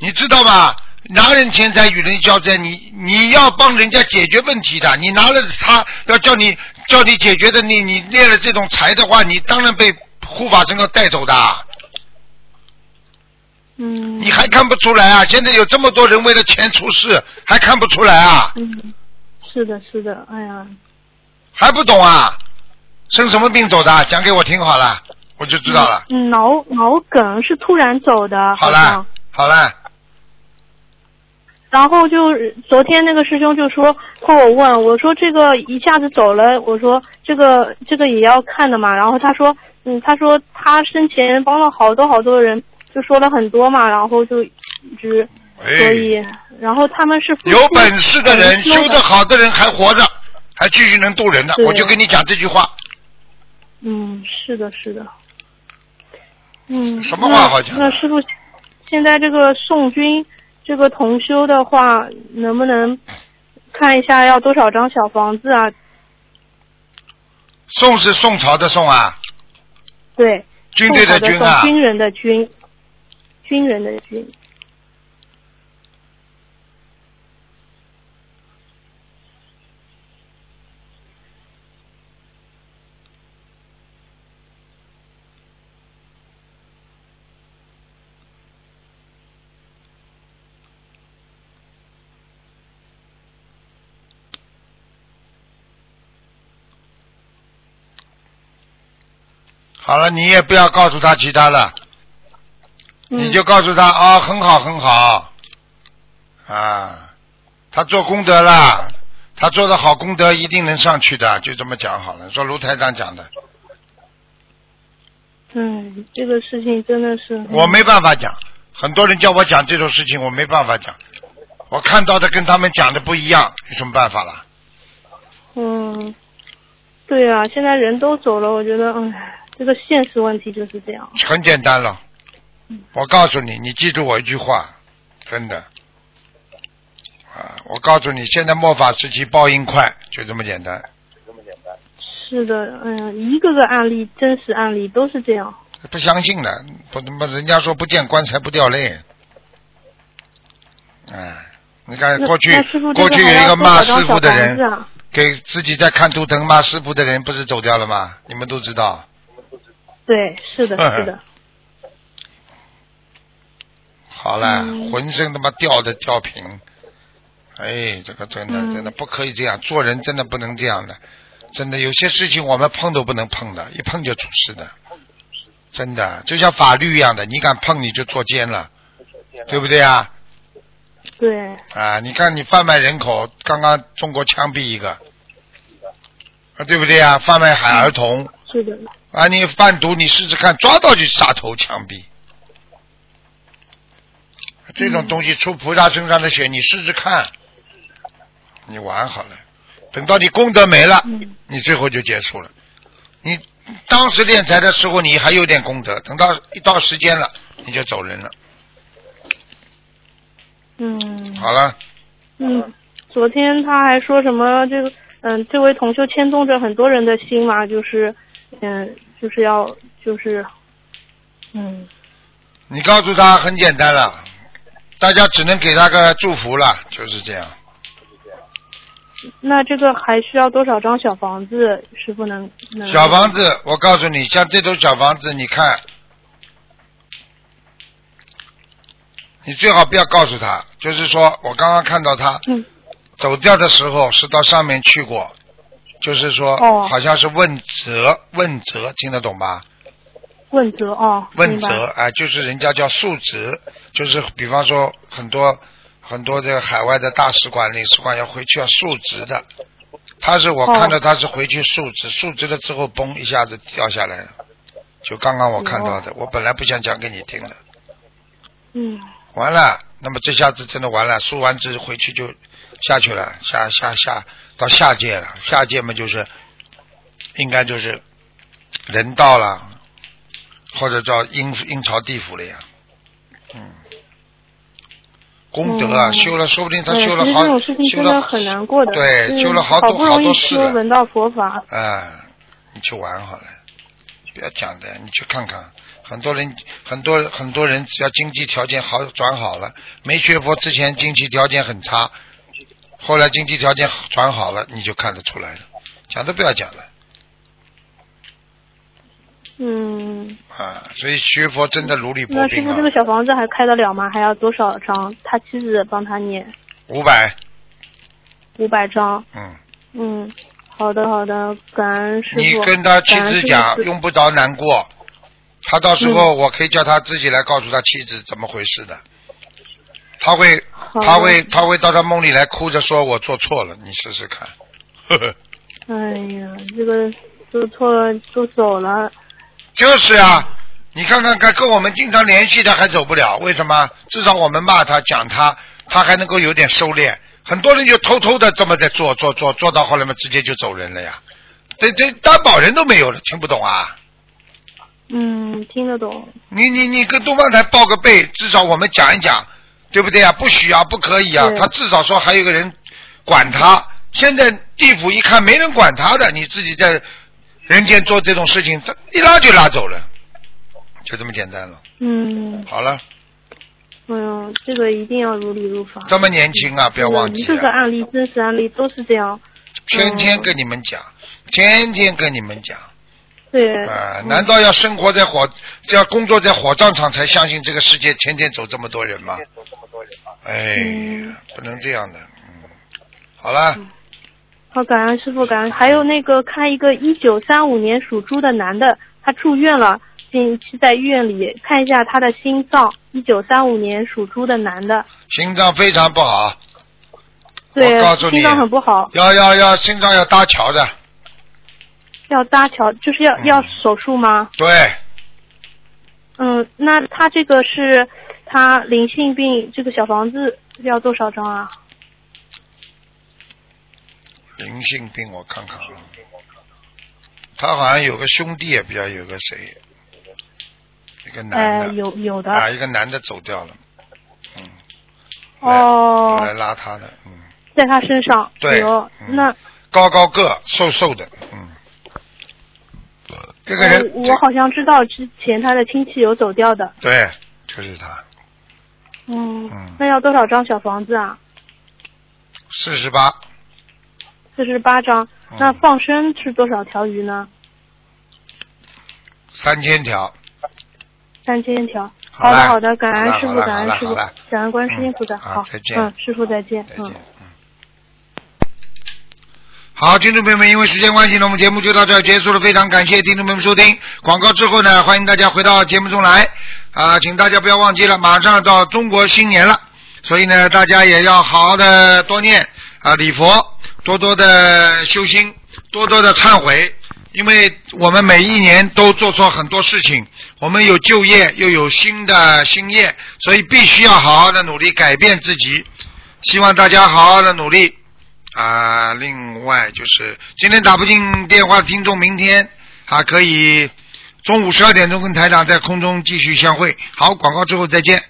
Speaker 1: 你知道吧？拿人钱财与人交灾，你你要帮人家解决问题的，你拿了他要叫你叫你解决的，你你练了这种财的话，你当然被护法神要带走的。
Speaker 11: 嗯。
Speaker 1: 你还看不出来啊？现在有这么多人为了钱出事，还看不出来啊？
Speaker 11: 嗯，是的，是的，哎呀。
Speaker 1: 还不懂啊？生什么病走的？讲给我听好了，我就知道了。
Speaker 11: 嗯，脑脑梗是突然走的。
Speaker 1: 好
Speaker 11: 了，
Speaker 1: 好了。
Speaker 11: 然后就昨天那个师兄就说和我问我说这个一下子走了，我说这个这个也要看的嘛。然后他说嗯，他说他生前帮了好多好多人，就说了很多嘛。然后就一直所以，然后他们是
Speaker 1: 有本事的人，修得好的人还活着，还继续能渡人的。我就跟你讲这句话。
Speaker 11: 嗯，是的，是的。嗯。
Speaker 1: 什么话好讲？
Speaker 11: 那师傅，现在这个宋军。这个同修的话，能不能看一下要多少张小房子啊？
Speaker 1: 宋是宋朝的宋啊。
Speaker 11: 对。
Speaker 1: 军队
Speaker 11: 的
Speaker 1: 军啊。
Speaker 11: 军人的军，军人的军。
Speaker 1: 好了，你也不要告诉他其他了，你就告诉他啊，很好很好，啊，他做功德了，他做的好功德一定能上去的，就这么讲好了。说卢台长讲的。
Speaker 11: 嗯，这个事情真的是。
Speaker 1: 我没办法讲，很多人叫我讲这种事情，我没办法讲，我看到的跟他们讲的不一样，有什么办法了？
Speaker 11: 嗯，对啊，现在人都走了，我觉得，哎。这个现实问题就是这样。
Speaker 1: 很简单了，我告诉你，你记住我一句话，真的，啊，我告诉你，现在末法时期报应快，就这么简单。
Speaker 11: 就这么简单。是的，嗯，一个个案例，真实案例都是这样。
Speaker 1: 不相信的，不他妈人家说不见棺材不掉泪。哎，你看过去过去有一个骂师傅的人，给自己在看图腾骂师傅的人，不是走掉了吗？你们都知道。
Speaker 11: 对，是的，是的。<laughs>
Speaker 1: 好了，浑身他妈掉的吊瓶，哎，这个真的真的不可以这样，做人真的不能这样的，真的有些事情我们碰都不能碰的，一碰就出事的，真的就像法律一样的，你敢碰你就坐监了，对不对啊？
Speaker 11: 对。
Speaker 1: 啊，你看你贩卖人口，刚刚中国枪毙一个，啊，对不对啊？贩卖海儿童。
Speaker 11: 是的。
Speaker 1: 啊！你贩毒，你试试看，抓到就杀头枪毙。这种东西出菩萨身上的血，你试试看，你玩好了。等到你功德没了，你最后就结束了。你当时敛财的时候，你还有点功德，等到一到时间了，你就走人了。
Speaker 11: 嗯。
Speaker 1: 好了。
Speaker 11: 嗯，昨天他还说什么？这个嗯，这位同修牵动着很多人的心嘛，就是嗯。就是要就是，嗯。
Speaker 1: 你告诉他很简单了，大家只能给他个祝福了，就是这样。
Speaker 11: 那这个还需要多少张小房子？师傅能能？
Speaker 1: 小房子，我告诉你，像这种小房子，你看，你最好不要告诉他，就是说我刚刚看到他
Speaker 11: 嗯
Speaker 1: 走掉的时候是到上面去过，就是说
Speaker 11: 哦。
Speaker 1: 好像是问责问责，听得懂吧？
Speaker 11: 问责哦，
Speaker 1: 问责啊、就是人家叫述职，就是比方说很多很多这个海外的大使馆、领事馆要回去要述职的，他是我
Speaker 11: 哦
Speaker 1: 看到他是回去述职，述职了之后嘣一下子掉下来了，就刚刚我看到的，我本来不想讲给你听的，
Speaker 11: 嗯。
Speaker 1: 完了，那么这下子真的完了，述完职回去就下去了，下下下到下界了，下界嘛就是应该就是人道了，或者叫阴阴曹地府了呀，嗯，功德啊，
Speaker 11: 嗯
Speaker 1: 修了，说不定他修了好修了
Speaker 11: 很难过的，
Speaker 1: 对，
Speaker 11: 嗯
Speaker 1: 修了好
Speaker 11: 好
Speaker 1: 多好多事
Speaker 11: 闻到佛法，
Speaker 1: 哎，你去玩好了，不要讲的，你去看看，很多人很多很多人只要经济条件好转好了，没学佛之前经济条件很差，后来经济条件转好了，你就看得出来了，讲都不要讲了
Speaker 11: 嗯，
Speaker 1: 啊，所以学佛真的如履薄冰啊
Speaker 11: 那师傅这，个小房子还开得了吗？还要多少张？他妻子帮他念
Speaker 1: 五百，
Speaker 11: 五百张。
Speaker 1: 嗯，
Speaker 11: 嗯，好的好的，感恩师傅。
Speaker 1: 你跟他妻子讲，用不着难过，他到时候
Speaker 11: 嗯
Speaker 1: 我可以叫他自己来告诉他妻子怎么回事的，他会他会他会到他梦里来哭着说我做错了，你试试看。呵 <laughs> 呵
Speaker 11: 哎呀，这个做错了都走了。
Speaker 1: 就是啊，你看看看，跟我们经常联系的还走不了，为什么？至少我们骂他讲他，他还能够有点收敛。很多人就偷偷的这么在做做做做到后来嘛，直接就走人了呀。这这担保人都没有了，听不懂啊？
Speaker 11: 嗯，听得懂。
Speaker 1: 你你你跟东方台报个备，至少我们讲一讲，对不对啊？不许啊，不可以啊！他至少说还有个人管他。现在地府一看没人管他的，你自己在人间做这种事情，他一拉就拉走了，就这么简单了。
Speaker 11: 嗯，
Speaker 1: 好了，
Speaker 11: 哎呦，这个一定要如理如法。
Speaker 1: 这么年轻啊，不要忘记
Speaker 11: 这个
Speaker 1: 啊！
Speaker 11: 案例，真实案例都是这样。
Speaker 1: 天天跟你们讲，天天跟你们讲
Speaker 11: 对。
Speaker 1: 啊！难道要生活在火，要工作在火葬场才相信这个世界天天走这么多人吗？哎
Speaker 11: 嗯
Speaker 1: 呀，不能这样的。嗯，好了。
Speaker 11: 好，感恩师傅，感恩。还有那个看一个一九三五年属猪的男的，他住院了，近期在医院里看一下他的心脏。一九三五年属猪的男的，
Speaker 1: 心脏非常不好，
Speaker 11: 对
Speaker 1: 我告诉，你
Speaker 11: 心脏很不好，
Speaker 1: 要要要心脏要搭桥的，
Speaker 11: 要搭桥，就是要、要手术吗？
Speaker 1: 对，
Speaker 11: 嗯，那他这个是他灵性病，这个小房子要多少张啊？
Speaker 1: 灵性病我看看啊，他好像有个兄弟也比较有个谁，一个男
Speaker 11: 呃，
Speaker 1: 的，
Speaker 11: 有有的。
Speaker 1: 啊，一个男的走掉了，嗯
Speaker 11: 哦，
Speaker 1: 来拉他的，嗯，
Speaker 11: 在他身上。
Speaker 1: 对
Speaker 11: 有
Speaker 1: 嗯
Speaker 11: 那
Speaker 1: 高高个，瘦瘦的，嗯，这个人
Speaker 11: 呃我好像知道之前他的亲戚有走掉的。
Speaker 1: 对，就是他，
Speaker 11: 嗯，
Speaker 1: 嗯
Speaker 11: 那要多少张小房子啊？
Speaker 1: 四十八，
Speaker 11: 四十八张。
Speaker 1: 嗯
Speaker 11: 那放生是多少条鱼呢？
Speaker 1: 三千条，
Speaker 11: 三千条。
Speaker 1: 好
Speaker 11: 的，好的，感恩师傅，感恩师傅感恩观世音菩萨。
Speaker 1: 啊
Speaker 11: 好，
Speaker 1: 再见
Speaker 11: 嗯，师傅再见。嗯。
Speaker 1: 好，听众朋友们，因为时间关系呢，我们节目就到这儿结束了。非常感谢听众朋友们收听广告之后呢，欢迎大家回到节目中来啊，请大家不要忘记了，马上到中国新年了，所以呢，大家也要好好的多念啊礼佛，多多的修心，多多的忏悔，因为我们每一年都做错很多事情，我们有旧业，又有新的新业，所以必须要好好的努力改变自己。希望大家好好的努力。啊，另外就是今天打不进电话的听众，明天还可以中午十二点钟跟台长在空中继续相会。好，广告之后再见。